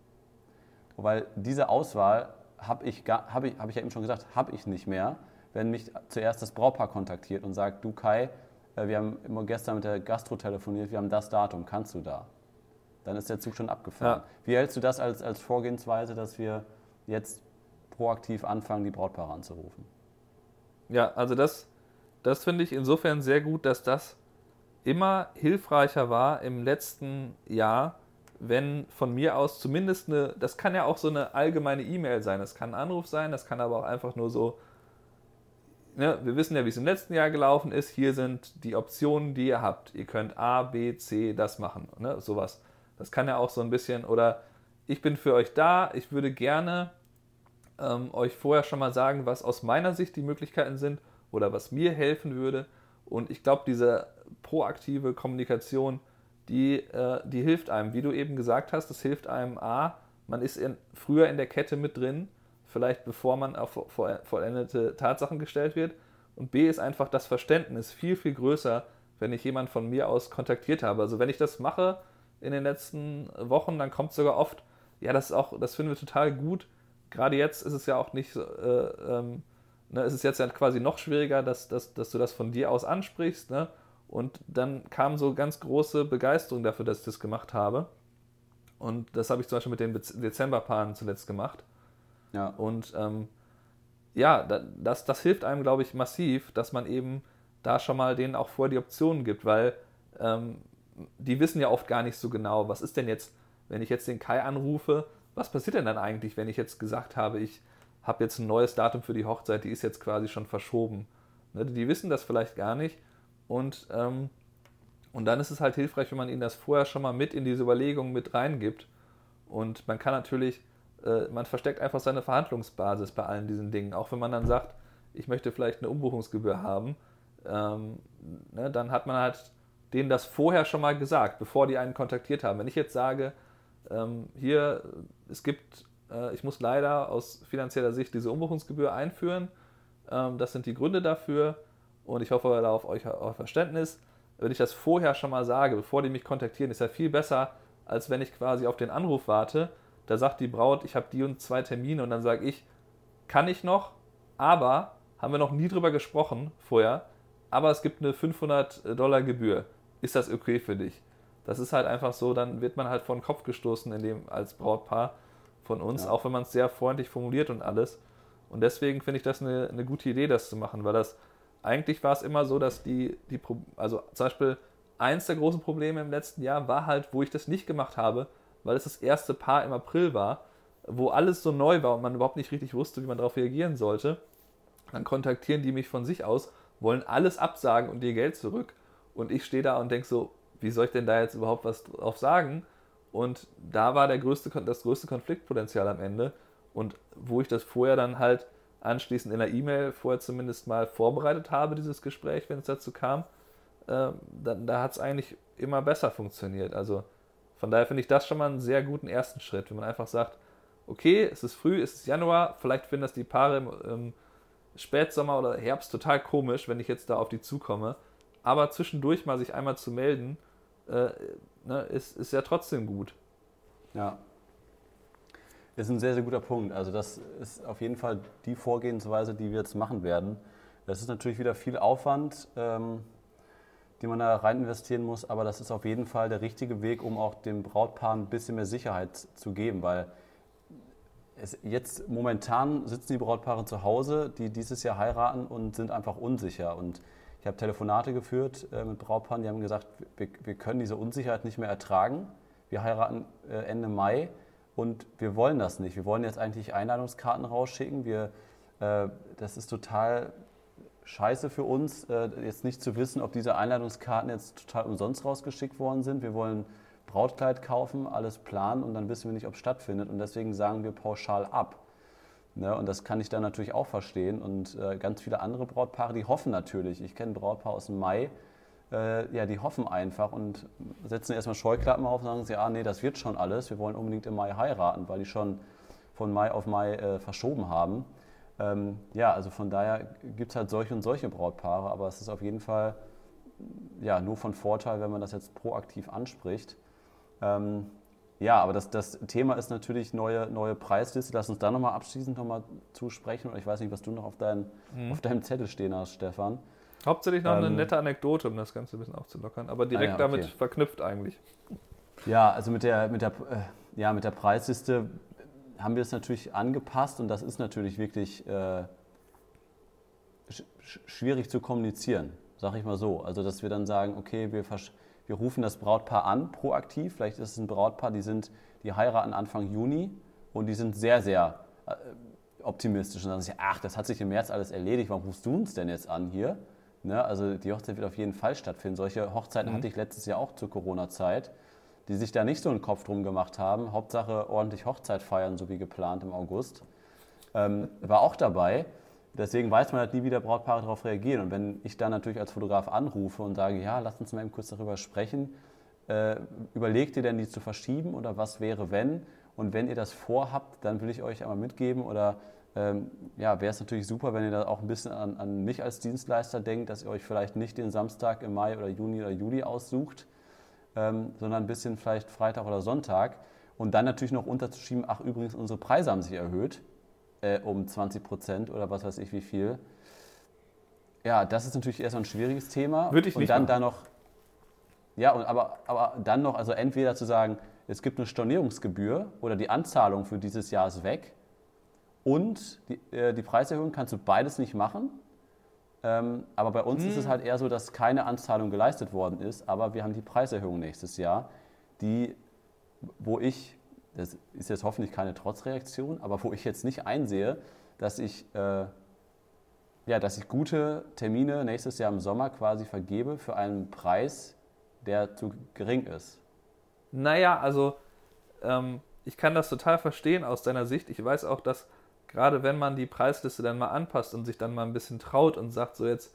Weil diese Auswahl habe ich, hab ich, hab ich ja eben schon gesagt, habe ich nicht mehr, wenn mich zuerst das Brautpaar kontaktiert und sagt, du Kai, äh, wir haben immer gestern mit der Gastro telefoniert, wir haben das Datum, kannst du da? Dann ist der Zug schon abgefahren. Ja. Wie hältst du das als, als Vorgehensweise, dass wir jetzt proaktiv anfangen, die Brautpaare anzurufen? Ja, also das, das finde ich insofern sehr gut, dass das immer hilfreicher war im letzten Jahr, wenn von mir aus zumindest eine, das kann ja auch so eine allgemeine E-Mail sein, das kann ein Anruf sein, das kann aber auch einfach nur so, ne, wir wissen ja, wie es im letzten Jahr gelaufen ist, hier sind die Optionen, die ihr habt. Ihr könnt A, B, C, das machen, ne, sowas. Das kann ja auch so ein bisschen, oder ich bin für euch da, ich würde gerne ähm, euch vorher schon mal sagen, was aus meiner Sicht die Möglichkeiten sind oder was mir helfen würde. Und ich glaube, diese proaktive Kommunikation, die, äh, die hilft einem. Wie du eben gesagt hast, das hilft einem A, man ist in, früher in der Kette mit drin, vielleicht bevor man auf vollendete Tatsachen gestellt wird. Und B ist einfach das Verständnis viel, viel größer, wenn ich jemanden von mir aus kontaktiert habe. Also wenn ich das mache in den letzten Wochen, dann kommt es sogar oft, ja, das ist auch, das finden wir total gut. Gerade jetzt ist es ja auch nicht, äh, ähm, ne, ist es jetzt ja quasi noch schwieriger, dass, dass, dass du das von dir aus ansprichst, ne? Und dann kam so ganz große Begeisterung dafür, dass ich das gemacht habe. Und das habe ich zum Beispiel mit den Dezemberpaaren zuletzt gemacht. Ja. Und ähm, ja, das, das hilft einem, glaube ich, massiv, dass man eben da schon mal denen auch vorher die Optionen gibt, weil ähm, die wissen ja oft gar nicht so genau, was ist denn jetzt, wenn ich jetzt den Kai anrufe, was passiert denn dann eigentlich, wenn ich jetzt gesagt habe, ich habe jetzt ein neues Datum für die Hochzeit, die ist jetzt quasi schon verschoben. Ne, die wissen das vielleicht gar nicht und, ähm, und dann ist es halt hilfreich, wenn man ihnen das vorher schon mal mit in diese Überlegungen mit reingibt. Und man kann natürlich, äh, man versteckt einfach seine Verhandlungsbasis bei allen diesen Dingen. Auch wenn man dann sagt, ich möchte vielleicht eine Umbuchungsgebühr haben, ähm, ne, dann hat man halt denen das vorher schon mal gesagt, bevor die einen kontaktiert haben. Wenn ich jetzt sage, ähm, hier, es gibt, äh, ich muss leider aus finanzieller Sicht diese Umbuchungsgebühr einführen, ähm, das sind die Gründe dafür, und ich hoffe da auf euch auf Verständnis. Wenn ich das vorher schon mal sage, bevor die mich kontaktieren, ist ja viel besser, als wenn ich quasi auf den Anruf warte. Da sagt die Braut, ich habe die und zwei Termine und dann sage ich, kann ich noch, aber haben wir noch nie drüber gesprochen vorher, aber es gibt eine 500 Dollar Gebühr. Ist das okay für dich? Das ist halt einfach so, dann wird man halt vor den Kopf gestoßen in dem, als Brautpaar von uns, ja. auch wenn man es sehr freundlich formuliert und alles. Und deswegen finde ich das eine, eine gute Idee, das zu machen, weil das eigentlich war es immer so, dass die, die, also zum Beispiel eins der großen Probleme im letzten Jahr war halt, wo ich das nicht gemacht habe, weil es das erste Paar im April war, wo alles so neu war und man überhaupt nicht richtig wusste, wie man darauf reagieren sollte. Dann kontaktieren die mich von sich aus, wollen alles absagen und ihr Geld zurück. Und ich stehe da und denke so, wie soll ich denn da jetzt überhaupt was drauf sagen? Und da war der größte, das größte Konfliktpotenzial am Ende. Und wo ich das vorher dann halt anschließend in der E-Mail vorher zumindest mal vorbereitet habe, dieses Gespräch, wenn es dazu kam, äh, da, da hat es eigentlich immer besser funktioniert. Also von daher finde ich das schon mal einen sehr guten ersten Schritt, wenn man einfach sagt, okay, es ist früh, es ist Januar, vielleicht finden das die Paare im, im Spätsommer oder Herbst total komisch, wenn ich jetzt da auf die zukomme. Aber zwischendurch mal sich einmal zu melden, äh, ne, ist, ist ja trotzdem gut. Ja, ist ein sehr, sehr guter Punkt. Also das ist auf jeden Fall die Vorgehensweise, die wir jetzt machen werden. Das ist natürlich wieder viel Aufwand, ähm, den man da rein investieren muss, aber das ist auf jeden Fall der richtige Weg, um auch dem Brautpaar ein bisschen mehr Sicherheit zu geben, weil es, jetzt momentan sitzen die Brautpaare zu Hause, die dieses Jahr heiraten und sind einfach unsicher. Und ich habe Telefonate geführt äh, mit Brautpaaren, die haben gesagt, wir, wir, können diese Unsicherheit nicht mehr ertragen. Wir heiraten äh, Ende Mai und wir wollen das nicht. Wir wollen jetzt eigentlich Einladungskarten rausschicken. Wir, äh, das ist total scheiße für uns, äh, jetzt nicht zu wissen, ob diese Einladungskarten jetzt total umsonst rausgeschickt worden sind. Wir wollen Brautkleid kaufen, alles planen und dann wissen wir nicht, ob es stattfindet. Und deswegen sagen wir pauschal ab. Ne? Und das kann ich dann natürlich auch verstehen. Und äh, ganz viele andere Brautpaare, die hoffen natürlich. Ich kenne Brautpaare aus dem Mai, äh, ja, die hoffen einfach und setzen erstmal Scheuklappen auf und sagen, ja, nee, das wird schon alles. Wir wollen unbedingt im Mai heiraten, weil die schon von Mai auf Mai äh, verschoben haben. Ähm, ja, also von daher gibt es halt solche und solche Brautpaare, aber es ist auf jeden Fall ja, nur von Vorteil, wenn man das jetzt proaktiv anspricht. Ähm, ja, aber das, das Thema ist natürlich neue, neue Preisliste. Lass uns da nochmal abschließend nochmal zusprechen. Und ich weiß nicht, was du noch auf, dein, mhm. auf deinem Zettel stehen hast, Stefan. Hauptsächlich noch ähm, eine nette Anekdote, um das Ganze ein bisschen aufzulockern, aber direkt ah ja, okay. damit verknüpft eigentlich. Ja, also mit der, mit der, äh, ja, mit der Preisliste haben wir es natürlich angepasst und das ist natürlich wirklich äh, sch schwierig zu kommunizieren, sag ich mal so. Also, dass wir dann sagen, okay, wir, wir rufen das Brautpaar an, proaktiv. Vielleicht ist es ein Brautpaar, die, sind, die heiraten Anfang Juni und die sind sehr, sehr äh, optimistisch und sagen sich, ach, das hat sich im März alles erledigt, warum rufst du uns denn jetzt an hier? Ne? Also die Hochzeit wird auf jeden Fall stattfinden. Solche Hochzeiten mhm. hatte ich letztes Jahr auch zur Corona-Zeit die sich da nicht so einen Kopf drum gemacht haben. Hauptsache ordentlich Hochzeit feiern, so wie geplant im August. Ähm, war auch dabei. Deswegen weiß man halt nie, wie der Brautpaare darauf reagieren. Und wenn ich dann natürlich als Fotograf anrufe und sage, ja, lass uns mal eben kurz darüber sprechen, äh, überlegt ihr denn, die zu verschieben oder was wäre, wenn? Und wenn ihr das vorhabt, dann will ich euch einmal mitgeben oder ähm, ja, wäre es natürlich super, wenn ihr da auch ein bisschen an, an mich als Dienstleister denkt, dass ihr euch vielleicht nicht den Samstag im Mai oder Juni oder Juli aussucht, ähm, sondern ein bisschen vielleicht Freitag oder Sonntag. Und dann natürlich noch unterzuschieben, ach übrigens, unsere Preise haben sich erhöht äh, um 20 Prozent oder was weiß ich wie viel. Ja, das ist natürlich erstmal ein schwieriges Thema. Würde ich und nicht dann da noch, ja, und aber, aber dann noch, also entweder zu sagen, es gibt eine Stornierungsgebühr oder die Anzahlung für dieses Jahr ist weg und die, äh, die Preiserhöhung kannst du beides nicht machen. Ähm, aber bei uns hm. ist es hm. halt eher so, dass keine Anzahlung geleistet worden ist, aber wir haben die Preiserhöhung nächstes Jahr, die, wo ich, das ist jetzt hoffentlich keine Trotzreaktion, aber wo ich jetzt nicht einsehe, dass ich, äh, ja, dass ich gute Termine nächstes Jahr im Sommer quasi vergebe für einen Preis, der zu gering ist. Naja, also ähm, ich kann das total verstehen aus deiner Sicht. Ich weiß auch, dass gerade wenn man die Preisliste dann mal anpasst und sich dann mal ein bisschen traut und sagt, so jetzt,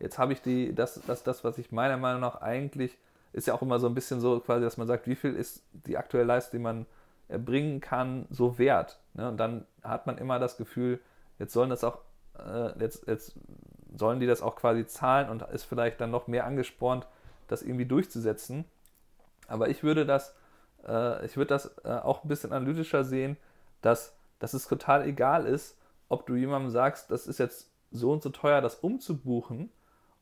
jetzt habe ich die, das, das, das, was ich meiner Meinung nach eigentlich, ist ja auch immer so ein bisschen so quasi, dass man sagt, wie viel ist die aktuelle Leistung, die man erbringen kann, so wert. Ne? Und dann hat man immer das Gefühl, jetzt sollen das auch, äh, jetzt, jetzt sollen die das auch quasi zahlen und ist vielleicht dann noch mehr angespornt, das irgendwie durchzusetzen. Aber ich würde das, äh, ich würde das äh, auch ein bisschen analytischer sehen, dass dass es total egal ist, ob du jemandem sagst, das ist jetzt so und so teuer, das umzubuchen.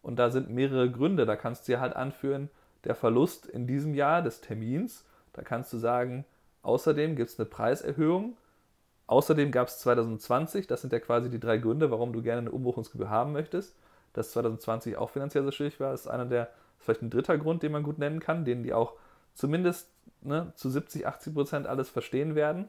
Und da sind mehrere Gründe. Da kannst du ja halt anführen, der Verlust in diesem Jahr des Termins. Da kannst du sagen, außerdem gibt es eine Preiserhöhung. Außerdem gab es 2020, das sind ja quasi die drei Gründe, warum du gerne eine Umbuchungsgebühr haben möchtest. Dass 2020 auch finanziell so schwierig war, ist einer der, vielleicht ein dritter Grund, den man gut nennen kann, den die auch zumindest ne, zu 70, 80 Prozent alles verstehen werden.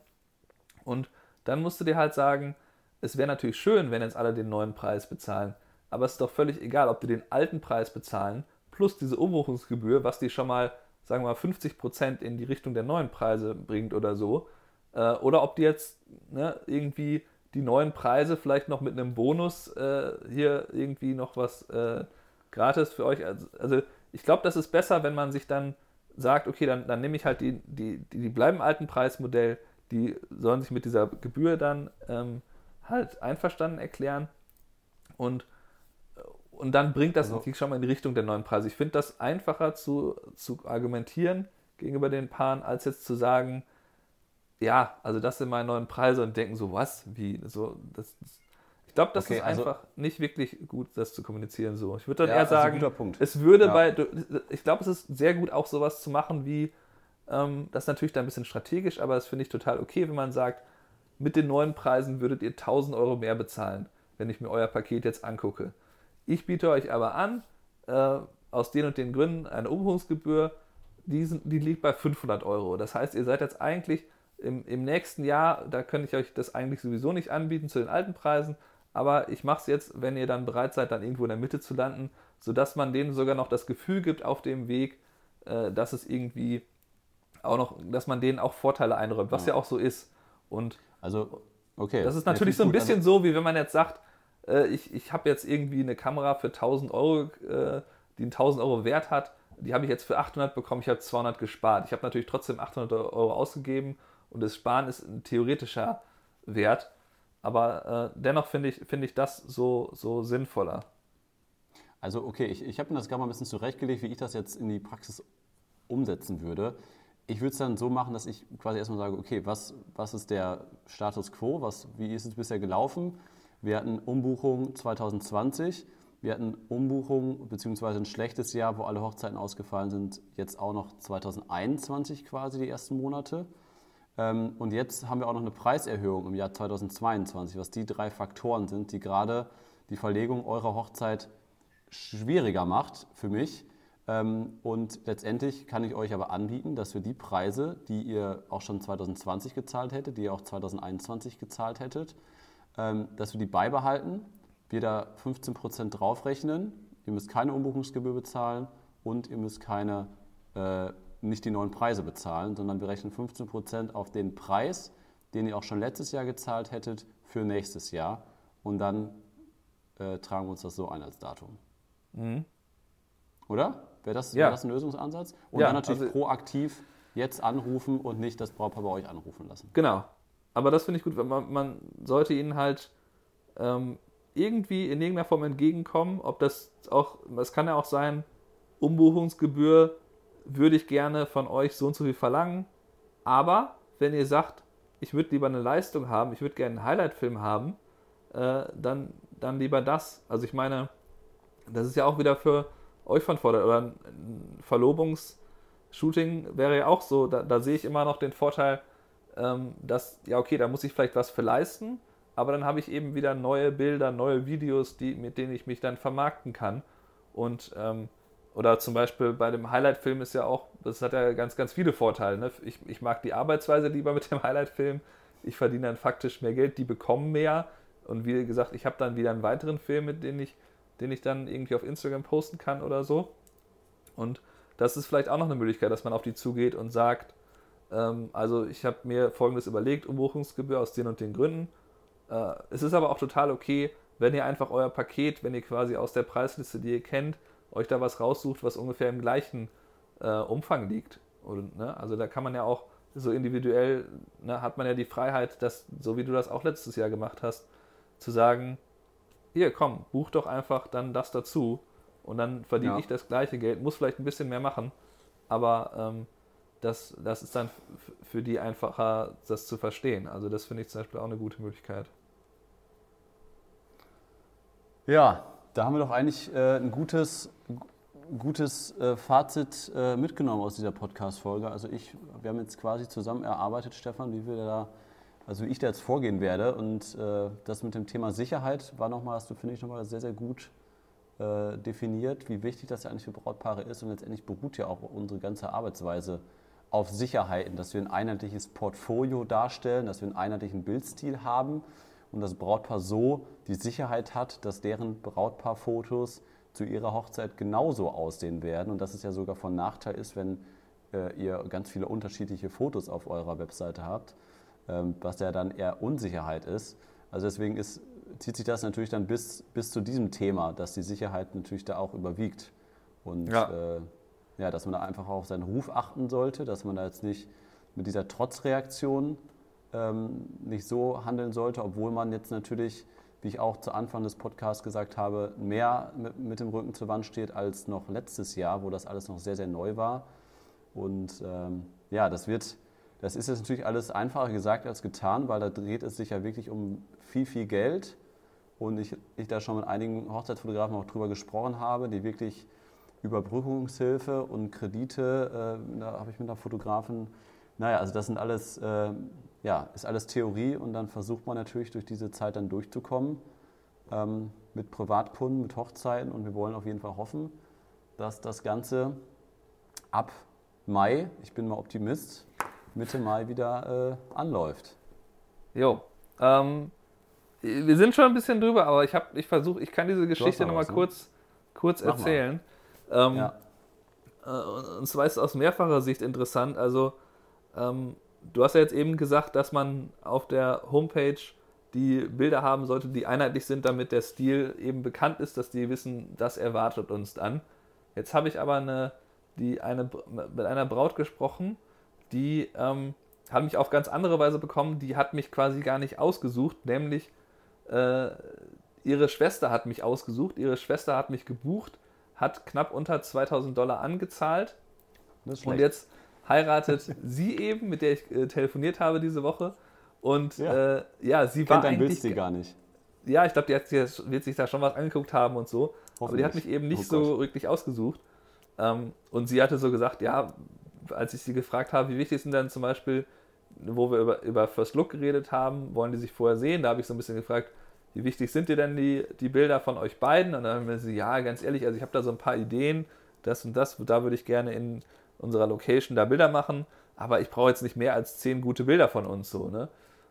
Und dann musst du dir halt sagen, es wäre natürlich schön, wenn jetzt alle den neuen Preis bezahlen, aber es ist doch völlig egal, ob die den alten Preis bezahlen, plus diese Umbuchungsgebühr, was die schon mal, sagen wir mal, 50% in die Richtung der neuen Preise bringt oder so, äh, oder ob die jetzt ne, irgendwie die neuen Preise vielleicht noch mit einem Bonus äh, hier irgendwie noch was äh, gratis für euch. Also, also ich glaube, das ist besser, wenn man sich dann sagt, okay, dann, dann nehme ich halt die, die, die, die bleiben alten Preismodell, die sollen sich mit dieser Gebühr dann ähm, halt einverstanden erklären und, und dann bringt das also, natürlich schon mal in die Richtung der neuen Preise. Ich finde das einfacher zu, zu argumentieren gegenüber den Paaren, als jetzt zu sagen, ja, also das sind meine neuen Preise und denken so, was, wie, so, das, ich glaube, das okay, ist also, einfach nicht wirklich gut, das zu kommunizieren so. Ich würde dann ja, eher sagen, es würde ja. bei, ich glaube, es ist sehr gut auch sowas zu machen wie, ähm, das ist natürlich dann ein bisschen strategisch, aber das finde ich total okay, wenn man sagt, mit den neuen Preisen würdet ihr 1000 Euro mehr bezahlen, wenn ich mir euer Paket jetzt angucke. Ich biete euch aber an, äh, aus den und den Gründen eine Umbuchungsgebühr, die, sind, die liegt bei 500 Euro. Das heißt, ihr seid jetzt eigentlich im, im nächsten Jahr, da könnte ich euch das eigentlich sowieso nicht anbieten zu den alten Preisen, aber ich mache es jetzt, wenn ihr dann bereit seid, dann irgendwo in der Mitte zu landen, sodass man denen sogar noch das Gefühl gibt auf dem Weg, äh, dass es irgendwie auch noch, dass man denen auch Vorteile einräumt, was ja, ja auch so ist. Und also, okay. Das ist natürlich so ein bisschen also, so, wie wenn man jetzt sagt, äh, ich, ich habe jetzt irgendwie eine Kamera für 1000 Euro, äh, die 1000 Euro Wert hat, die habe ich jetzt für 800 bekommen, ich habe 200 gespart. Ich habe natürlich trotzdem 800 Euro ausgegeben und das Sparen ist ein theoretischer Wert, aber äh, dennoch finde ich, find ich das so, so sinnvoller. Also okay, ich, ich habe mir das gerade mal ein bisschen zurechtgelegt, wie ich das jetzt in die Praxis umsetzen würde. Ich würde es dann so machen, dass ich quasi erstmal sage, okay, was, was ist der Status quo, was, wie ist es bisher gelaufen? Wir hatten Umbuchung 2020, wir hatten Umbuchung bzw. ein schlechtes Jahr, wo alle Hochzeiten ausgefallen sind, jetzt auch noch 2021 quasi die ersten Monate. Ähm, und jetzt haben wir auch noch eine Preiserhöhung im Jahr 2022, was die drei Faktoren sind, die gerade die Verlegung eurer Hochzeit schwieriger macht für mich. Ähm, und letztendlich kann ich euch aber anbieten, dass wir die Preise, die ihr auch schon 2020 gezahlt hättet, die ihr auch 2021 gezahlt hättet, ähm, dass wir die beibehalten, wir da 15% draufrechnen, ihr müsst keine Umbuchungsgebühr bezahlen und ihr müsst keine, äh, nicht die neuen Preise bezahlen, sondern wir rechnen 15% auf den Preis, den ihr auch schon letztes Jahr gezahlt hättet, für nächstes Jahr. Und dann äh, tragen wir uns das so ein als Datum. Mhm. Oder? Wäre das, ja. wär das ein Lösungsansatz? Und ja, dann natürlich also, proaktiv jetzt anrufen und nicht das Brautpaar bei euch anrufen lassen. Genau. Aber das finde ich gut, weil man, man sollte ihnen halt ähm, irgendwie in irgendeiner Form entgegenkommen. Ob das auch, es kann ja auch sein, Umbuchungsgebühr würde ich gerne von euch so und so viel verlangen. Aber wenn ihr sagt, ich würde lieber eine Leistung haben, ich würde gerne einen Highlight-Film haben, äh, dann, dann lieber das. Also ich meine, das ist ja auch wieder für euch von Vorteil. Oder ein Verlobungsshooting wäre ja auch so, da, da sehe ich immer noch den Vorteil, dass, ja, okay, da muss ich vielleicht was für leisten, aber dann habe ich eben wieder neue Bilder, neue Videos, die, mit denen ich mich dann vermarkten kann. Und ähm, oder zum Beispiel bei dem Highlight-Film ist ja auch, das hat ja ganz, ganz viele Vorteile. Ne? Ich, ich mag die Arbeitsweise lieber mit dem Highlight-Film. Ich verdiene dann faktisch mehr Geld, die bekommen mehr. Und wie gesagt, ich habe dann wieder einen weiteren Film, mit dem ich den ich dann irgendwie auf Instagram posten kann oder so. Und das ist vielleicht auch noch eine Möglichkeit, dass man auf die zugeht und sagt, ähm, also ich habe mir folgendes überlegt, Umbuchungsgebühr aus den und den Gründen. Äh, es ist aber auch total okay, wenn ihr einfach euer Paket, wenn ihr quasi aus der Preisliste, die ihr kennt, euch da was raussucht, was ungefähr im gleichen äh, Umfang liegt. Und, ne, also da kann man ja auch so individuell, ne, hat man ja die Freiheit, dass, so wie du das auch letztes Jahr gemacht hast, zu sagen, hier komm, buch doch einfach dann das dazu und dann verdiene ja. ich das gleiche Geld, muss vielleicht ein bisschen mehr machen, aber ähm, das, das ist dann für die einfacher, das zu verstehen. Also das finde ich zum Beispiel auch eine gute Möglichkeit. Ja, da haben wir doch eigentlich äh, ein gutes, gutes äh, Fazit äh, mitgenommen aus dieser Podcast-Folge. Also ich, wir haben jetzt quasi zusammen erarbeitet, Stefan, wie wir da also wie ich da jetzt vorgehen werde. Und äh, das mit dem Thema Sicherheit war nochmal, hast du, finde ich, nochmal sehr, sehr gut äh, definiert, wie wichtig das ja eigentlich für Brautpaare ist. Und letztendlich beruht ja auch unsere ganze Arbeitsweise auf Sicherheiten, dass wir ein einheitliches Portfolio darstellen, dass wir einen einheitlichen Bildstil haben und das Brautpaar so die Sicherheit hat, dass deren Brautpaarfotos zu ihrer Hochzeit genauso aussehen werden und dass es ja sogar von Nachteil ist, wenn äh, ihr ganz viele unterschiedliche Fotos auf eurer Webseite habt. Ähm, was ja dann eher Unsicherheit ist. Also deswegen ist, zieht sich das natürlich dann bis, bis zu diesem Thema, dass die Sicherheit natürlich da auch überwiegt. Und ja. Äh, ja, dass man da einfach auf seinen Ruf achten sollte, dass man da jetzt nicht mit dieser Trotzreaktion ähm, nicht so handeln sollte, obwohl man jetzt natürlich, wie ich auch zu Anfang des Podcasts gesagt habe, mehr mit, mit, dem Rücken zur Wand steht als noch letztes Jahr, wo das alles noch sehr, sehr neu war. Und ähm, ja, das wird das ist jetzt natürlich alles einfacher gesagt als getan, weil da dreht es sich ja wirklich um viel, viel Geld. Und ich, ich da schon mit einigen Hochzeitsfotografen auch drüber gesprochen habe, die wirklich Überbrückungshilfe und Kredite, äh, da habe ich mit einer Fotografen, naja, also das sind alles äh, ja, ist alles Theorie und dann versucht man natürlich durch diese Zeit dann durchzukommen ähm, mit Privatkunden, mit Hochzeiten und wir wollen auf jeden Fall hoffen, dass das Ganze ab Mai, ich bin mal Optimist, Mitte Mai wieder äh, anläuft. Jo, ähm, wir sind schon ein bisschen drüber, aber ich, ich versuche, ich kann diese Geschichte nochmal ne? kurz, kurz erzählen. Ähm, ja. äh, und zwar ist es aus mehrfacher Sicht interessant. Also, ähm, du hast ja jetzt eben gesagt, dass man auf der Homepage die Bilder haben sollte, die einheitlich sind, damit der Stil eben bekannt ist, dass die wissen, das erwartet uns dann. Jetzt habe ich aber eine, die eine, mit einer Braut gesprochen, die ähm, hat mich auf ganz andere Weise bekommen, die hat mich quasi gar nicht ausgesucht, nämlich äh, ihre Schwester hat mich ausgesucht, ihre Schwester hat mich gebucht, hat knapp unter 2000 Dollar angezahlt. Und jetzt heiratet sie eben, mit der ich äh, telefoniert habe diese Woche. Und ja, äh, ja sie Kennt war eigentlich... sie gar nicht. Ja, ich glaube, die, die, wird sich da schon was angeguckt haben und so, aber die hat mich eben nicht oh so wirklich ausgesucht. Ähm, und sie hatte so gesagt, ja, als ich sie gefragt habe, wie wichtig sind denn zum Beispiel wo wir über, über First Look geredet haben, wollen die sich vorher sehen. Da habe ich so ein bisschen gefragt, wie wichtig sind dir denn die, die Bilder von euch beiden? Und dann haben wir sie, ja, ganz ehrlich, also ich habe da so ein paar Ideen, das und das, da würde ich gerne in unserer Location da Bilder machen, aber ich brauche jetzt nicht mehr als zehn gute Bilder von uns so, ne?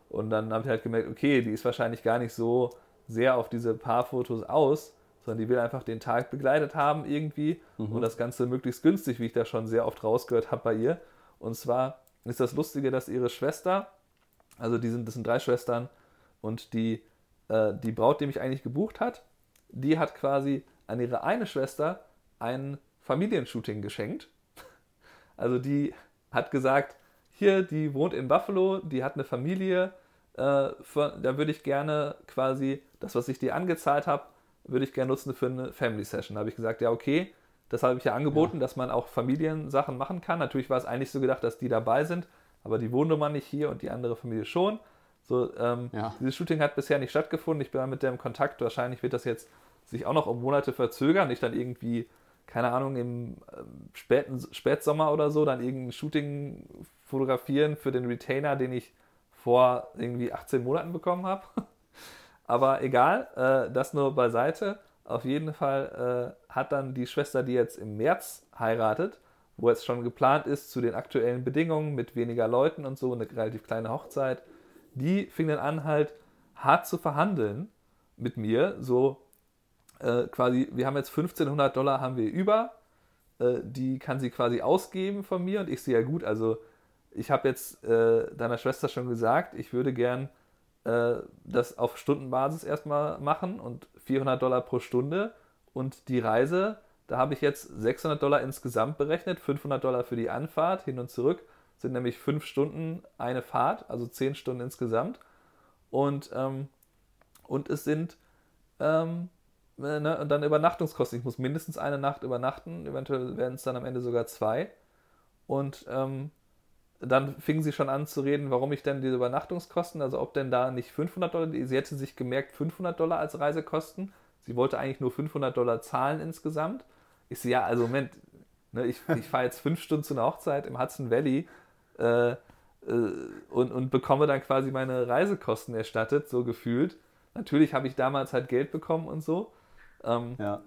Und dann habe ich halt gemerkt, okay, die ist wahrscheinlich gar nicht so sehr auf diese paar Fotos aus, sondern die will einfach den Tag begleitet haben irgendwie mhm. und das Ganze möglichst günstig, wie ich da schon sehr oft rausgehört habe bei ihr. Und zwar ist das Lustige, dass ihre Schwester, also die sind, das sind drei Schwestern, und die, äh, die Braut, die mich eigentlich gebucht hat, die hat quasi an ihre eine Schwester ein Familienshooting geschenkt. Also die hat gesagt, hier, die wohnt in Buffalo, die hat eine Familie, äh, für, da würde ich gerne quasi das, was ich dir angezahlt habe, würde ich gerne nutzen für eine Family Session. Da habe ich gesagt, ja, okay, das habe ich ja angeboten, ja. dass man auch Familiensachen machen kann. Natürlich war es eigentlich so gedacht, dass die dabei sind, aber die Wohnnummer nicht hier und die andere Familie schon. So, ähm, ja. Dieses Shooting hat bisher nicht stattgefunden. Ich bin mit dem Kontakt. Wahrscheinlich wird das jetzt sich auch noch um Monate verzögern. Ich dann irgendwie, keine Ahnung, im ähm, späten, Spätsommer oder so, dann irgendein Shooting fotografieren für den Retainer, den ich vor irgendwie 18 Monaten bekommen habe. Aber egal, äh, das nur beiseite. Auf jeden Fall äh, hat dann die Schwester, die jetzt im März heiratet, wo jetzt schon geplant ist zu den aktuellen Bedingungen mit weniger Leuten und so, eine relativ kleine Hochzeit, die fing dann an, halt hart zu verhandeln mit mir. So äh, quasi, wir haben jetzt 1500 Dollar haben wir über, äh, die kann sie quasi ausgeben von mir und ich sehe ja gut, also ich habe jetzt äh, deiner Schwester schon gesagt, ich würde gern äh, das auf Stundenbasis erstmal machen und 400 Dollar pro Stunde. Und die Reise, da habe ich jetzt 600 Dollar insgesamt berechnet, 500 Dollar für die Anfahrt hin und zurück, sind nämlich 5 Stunden eine Fahrt, also 10 Stunden insgesamt. Und, ähm, und es sind ähm, ne, und dann Übernachtungskosten. Ich muss mindestens eine Nacht übernachten, eventuell werden es dann am Ende sogar zwei. Und ähm, dann fingen sie schon an zu reden, warum ich denn diese Übernachtungskosten, also ob denn da nicht 500 Dollar, sie hätte sich gemerkt 500 Dollar als Reisekosten. Sie wollte eigentlich nur 500 Dollar zahlen insgesamt. Ich sehe, ja, also Moment, ne, ich, ich fahre jetzt fünf Stunden zu einer Hochzeit im Hudson Valley äh, äh, und, und bekomme dann quasi meine Reisekosten erstattet, so gefühlt. Natürlich habe ich damals halt Geld bekommen und so. Ähm, ja.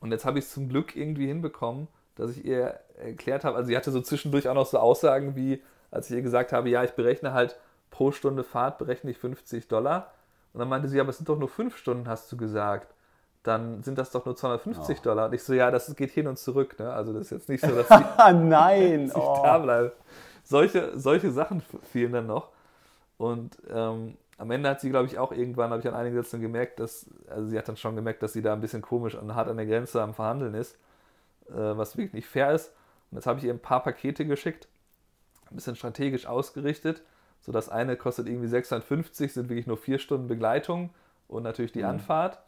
Und jetzt habe ich es zum Glück irgendwie hinbekommen, dass ich ihr erklärt habe, also sie hatte so zwischendurch auch noch so Aussagen wie, als ich ihr gesagt habe, ja, ich berechne halt pro Stunde Fahrt, berechne ich 50 Dollar. Und dann meinte sie, aber es sind doch nur fünf Stunden, hast du gesagt. Dann sind das doch nur 250 oh. Dollar. Und ich so, ja, das geht hin und zurück. Ne? Also das ist jetzt nicht so, dass ich, Nein. dass ich oh. da bleibe. Solche, solche Sachen fehlen dann noch. Und ähm, am Ende hat sie, glaube ich, auch irgendwann, habe ich an einigen Sätzen gemerkt, dass, also sie hat dann schon gemerkt, dass sie da ein bisschen komisch und hart an der Grenze am Verhandeln ist, äh, was wirklich nicht fair ist. Und jetzt habe ich ihr ein paar Pakete geschickt ein bisschen strategisch ausgerichtet. So das eine kostet irgendwie 650, sind wirklich nur vier Stunden Begleitung und natürlich die mhm. Anfahrt.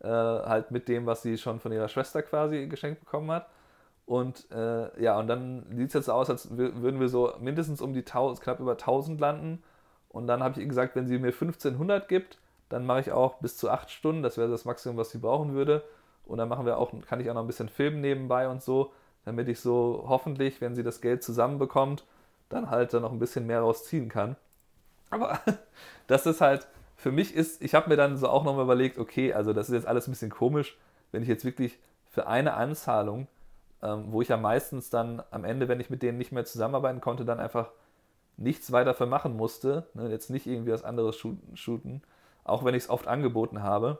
Äh, halt mit dem, was sie schon von ihrer Schwester quasi geschenkt bekommen hat. Und äh, ja, und dann sieht es jetzt aus, als würden wir so mindestens um die 1000, knapp über 1000 landen. Und dann habe ich ihr gesagt, wenn sie mir 1500 gibt, dann mache ich auch bis zu acht Stunden. Das wäre das Maximum, was sie brauchen würde. Und dann machen wir auch, kann ich auch noch ein bisschen filmen nebenbei und so, damit ich so hoffentlich, wenn sie das Geld zusammenbekommt, dann halt dann noch ein bisschen mehr rausziehen kann. Aber das ist halt, für mich ist, ich habe mir dann so auch nochmal überlegt, okay, also das ist jetzt alles ein bisschen komisch, wenn ich jetzt wirklich für eine Anzahlung, ähm, wo ich ja meistens dann am Ende, wenn ich mit denen nicht mehr zusammenarbeiten konnte, dann einfach nichts weiter für machen musste, ne, jetzt nicht irgendwie was anderes shooten, auch wenn ich es oft angeboten habe,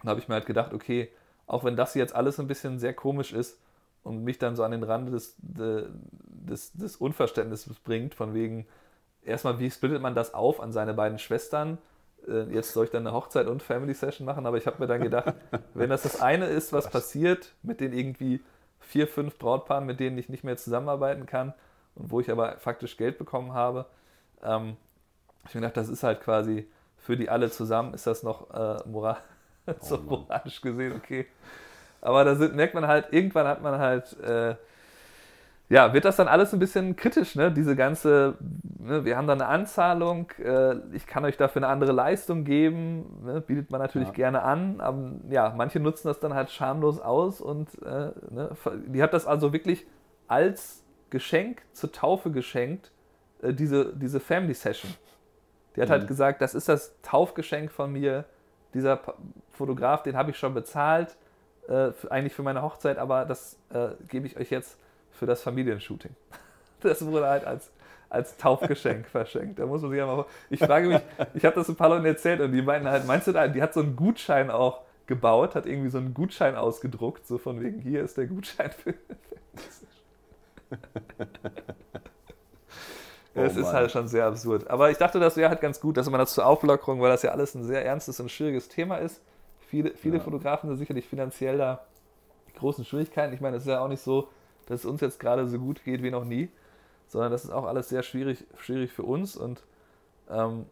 dann habe ich mir halt gedacht, okay, auch wenn das jetzt alles ein bisschen sehr komisch ist und mich dann so an den Rand des, des, des Unverständnisses bringt, von wegen, erstmal, wie splittet man das auf an seine beiden Schwestern? Äh, jetzt soll ich dann eine Hochzeit und Family Session machen, aber ich habe mir dann gedacht, wenn das das eine ist, was passiert mit den irgendwie vier, fünf Brautpaaren, mit denen ich nicht mehr zusammenarbeiten kann und wo ich aber faktisch Geld bekommen habe, ähm, ich mir gedacht, das ist halt quasi für die alle zusammen, ist das noch äh, moral, oh, so moralisch gesehen okay. Aber da sind, merkt man halt, irgendwann hat man halt äh, ja, wird das dann alles ein bisschen kritisch, ne? Diese ganze, ne? wir haben da eine Anzahlung, äh, ich kann euch dafür eine andere Leistung geben, ne? bietet man natürlich ja. gerne an, aber ja, manche nutzen das dann halt schamlos aus und äh, ne? die hat das also wirklich als Geschenk zur Taufe geschenkt, äh, diese, diese Family Session. Die hat halt mhm. halt gesagt, das ist das Taufgeschenk von mir, dieser Fotograf, den habe ich schon bezahlt, äh, eigentlich für meine Hochzeit, aber das äh, gebe ich euch jetzt für das Familienshooting. Das wurde halt als, als Taufgeschenk verschenkt. Da muss man sich einfach. Ich frage mich, ich habe das ein paar Leuten erzählt und die meinten halt, meinst du da, die hat so einen Gutschein auch gebaut, hat irgendwie so einen Gutschein ausgedruckt, so von wegen, hier ist der Gutschein für. Es oh ist halt schon sehr absurd. Aber ich dachte, das wäre halt ganz gut, dass man das zur Auflockerung, weil das ja alles ein sehr ernstes und schwieriges Thema ist. Viele, viele ja. Fotografen sind sicherlich finanziell da großen Schwierigkeiten. Ich meine, es ist ja auch nicht so, dass es uns jetzt gerade so gut geht wie noch nie, sondern das ist auch alles sehr schwierig, schwierig für uns. Und ähm,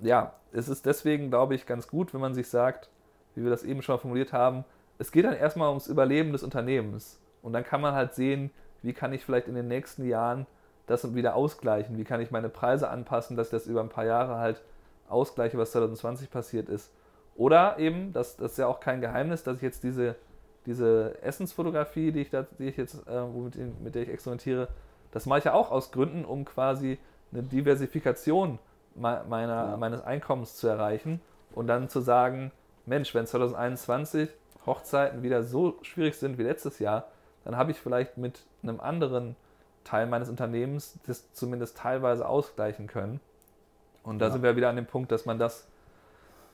ja, es ist deswegen, glaube ich, ganz gut, wenn man sich sagt, wie wir das eben schon formuliert haben, es geht dann erstmal ums Überleben des Unternehmens. Und dann kann man halt sehen, wie kann ich vielleicht in den nächsten Jahren das wieder ausgleichen, wie kann ich meine Preise anpassen, dass ich das über ein paar Jahre halt ausgleiche, was 2020 passiert ist. Oder eben, das, das ist ja auch kein Geheimnis, dass ich jetzt diese diese Essensfotografie, die ich, da, die ich jetzt, äh, mit, mit, der ich experimentiere, das mache ich ja auch aus Gründen, um quasi eine Diversifikation meiner, ja. meines Einkommens zu erreichen und dann zu sagen, Mensch, wenn 2021 Hochzeiten wieder so schwierig sind wie letztes Jahr, dann habe ich vielleicht mit einem anderen Teil meines Unternehmens das zumindest teilweise ausgleichen können. Und da ja. sind wir wieder an dem Punkt, dass man das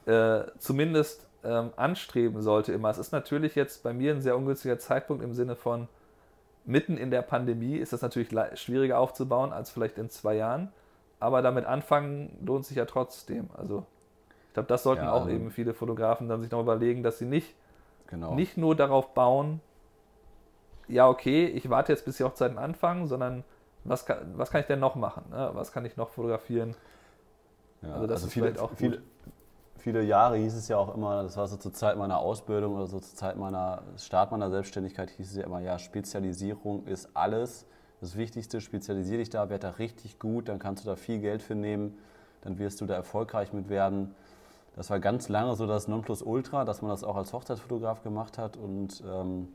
äh, zumindest ähm, anstreben sollte immer. Es ist natürlich jetzt bei mir ein sehr ungünstiger Zeitpunkt im Sinne von mitten in der Pandemie ist das natürlich schwieriger aufzubauen als vielleicht in zwei Jahren. Aber damit anfangen lohnt sich ja trotzdem. Also ich glaube, das sollten ja, auch also eben viele Fotografen dann sich noch überlegen, dass sie nicht, genau. nicht nur darauf bauen, ja, okay, ich warte jetzt, bis die Hochzeiten anfangen, sondern was kann, was kann ich denn noch machen? Ne? Was kann ich noch fotografieren? Ja, also das also ist viele, vielleicht auch viele, viele Jahre hieß es ja auch immer, das war so zur Zeit meiner Ausbildung oder so zur Zeit meiner Start meiner Selbstständigkeit, hieß es ja immer, ja, Spezialisierung ist alles. Das Wichtigste, spezialisiere dich da, werd da richtig gut, dann kannst du da viel Geld für nehmen, dann wirst du da erfolgreich mit werden. Das war ganz lange so das Nonplusultra, dass man das auch als Hochzeitsfotograf gemacht hat. Und ähm,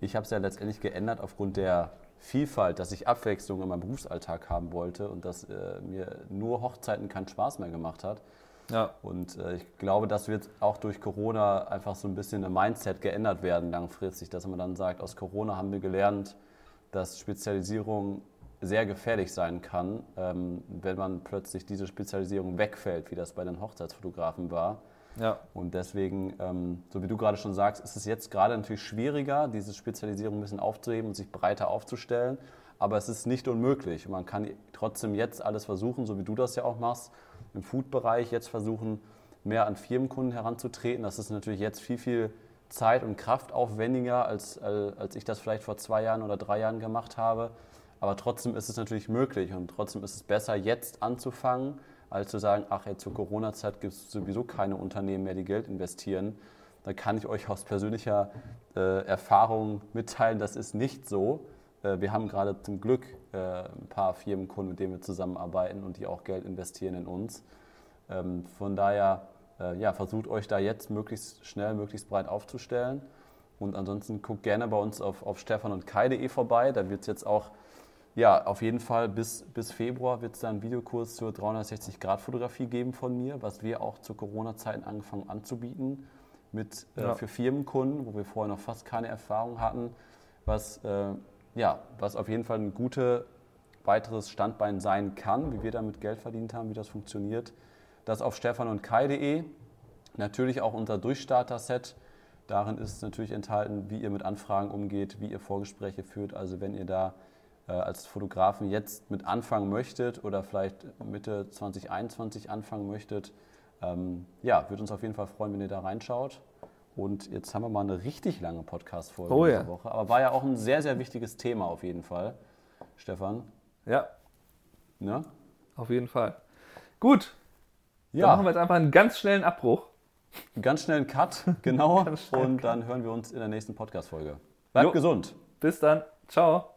ich habe es ja letztendlich geändert aufgrund der Vielfalt, dass ich Abwechslung in meinem Berufsalltag haben wollte und dass äh, mir nur Hochzeiten keinen Spaß mehr gemacht hat. Ja. Und äh, ich glaube, das wird auch durch Corona einfach so ein bisschen im Mindset geändert werden langfristig, dass man dann sagt, aus Corona haben wir gelernt, dass Spezialisierung sehr gefährlich sein kann, ähm, wenn man plötzlich diese Spezialisierung wegfällt, wie das bei den Hochzeitsfotografen war. Ja. Und deswegen, ähm, so wie du gerade schon sagst, ist es jetzt gerade natürlich schwieriger, diese Spezialisierung ein bisschen aufzuheben und sich breiter aufzustellen. Aber es ist nicht unmöglich. Man kann trotzdem jetzt alles versuchen, so wie du das ja auch machst, im Food-Bereich jetzt versuchen, mehr an Firmenkunden heranzutreten. Das ist natürlich jetzt viel, viel Zeit und Kraft aufwendiger, als, äh, als ich das vielleicht vor zwei Jahren oder drei Jahren gemacht habe. Aber trotzdem ist es natürlich möglich und trotzdem ist es besser, jetzt anzufangen, als zu sagen, ach, jetzt zur Corona-Zeit gibt es sowieso keine Unternehmen mehr, die Geld investieren. Da kann ich euch aus persönlicher äh, Erfahrung mitteilen, das ist nicht so. Äh, wir haben gerade zum Glück ein paar Firmenkunden, mit denen wir zusammenarbeiten und die auch Geld investieren in uns. Ähm, von daher, äh, ja, versucht euch da jetzt möglichst schnell, möglichst breit aufzustellen. Und ansonsten guckt gerne bei uns auf, auf stefan und kai.de vorbei. Da wird es jetzt auch ja, auf jeden Fall bis, bis Februar wird es dann einen Videokurs zur 360-Grad-Fotografie geben von mir, was wir auch zu Corona-Zeiten angefangen anzubieten. Mit, äh, Ja. für Firmenkunden, wo wir vorher noch fast keine Erfahrung hatten, was, äh, ja, was auf jeden Fall ein gutes weiteres Standbein sein kann, wie wir damit Geld verdient haben, wie das funktioniert. Das auf stefanundkai.de. Natürlich auch unser Durchstarter-Set. Darin ist natürlich enthalten, wie ihr mit Anfragen umgeht, wie ihr Vorgespräche führt. Also wenn ihr da äh, als Fotografen jetzt mit anfangen möchtet oder vielleicht Mitte 2021 anfangen möchtet, ähm, ja, würde uns auf jeden Fall freuen, wenn ihr da reinschaut. Und jetzt haben wir mal eine richtig lange Podcast-Folge Oh diese ja. Woche. Aber war ja auch ein sehr, sehr wichtiges Thema auf jeden Fall. Stefan, Ja, ne? auf jeden Fall. Gut, dann Ja, machen wir jetzt einfach einen ganz schnellen Abbruch. ganz schnell einen Cut, genau. Ganz schnell einen Und dann hören wir uns in der nächsten Podcast-Folge. Bleibt Jo. gesund. Bis dann. Ciao.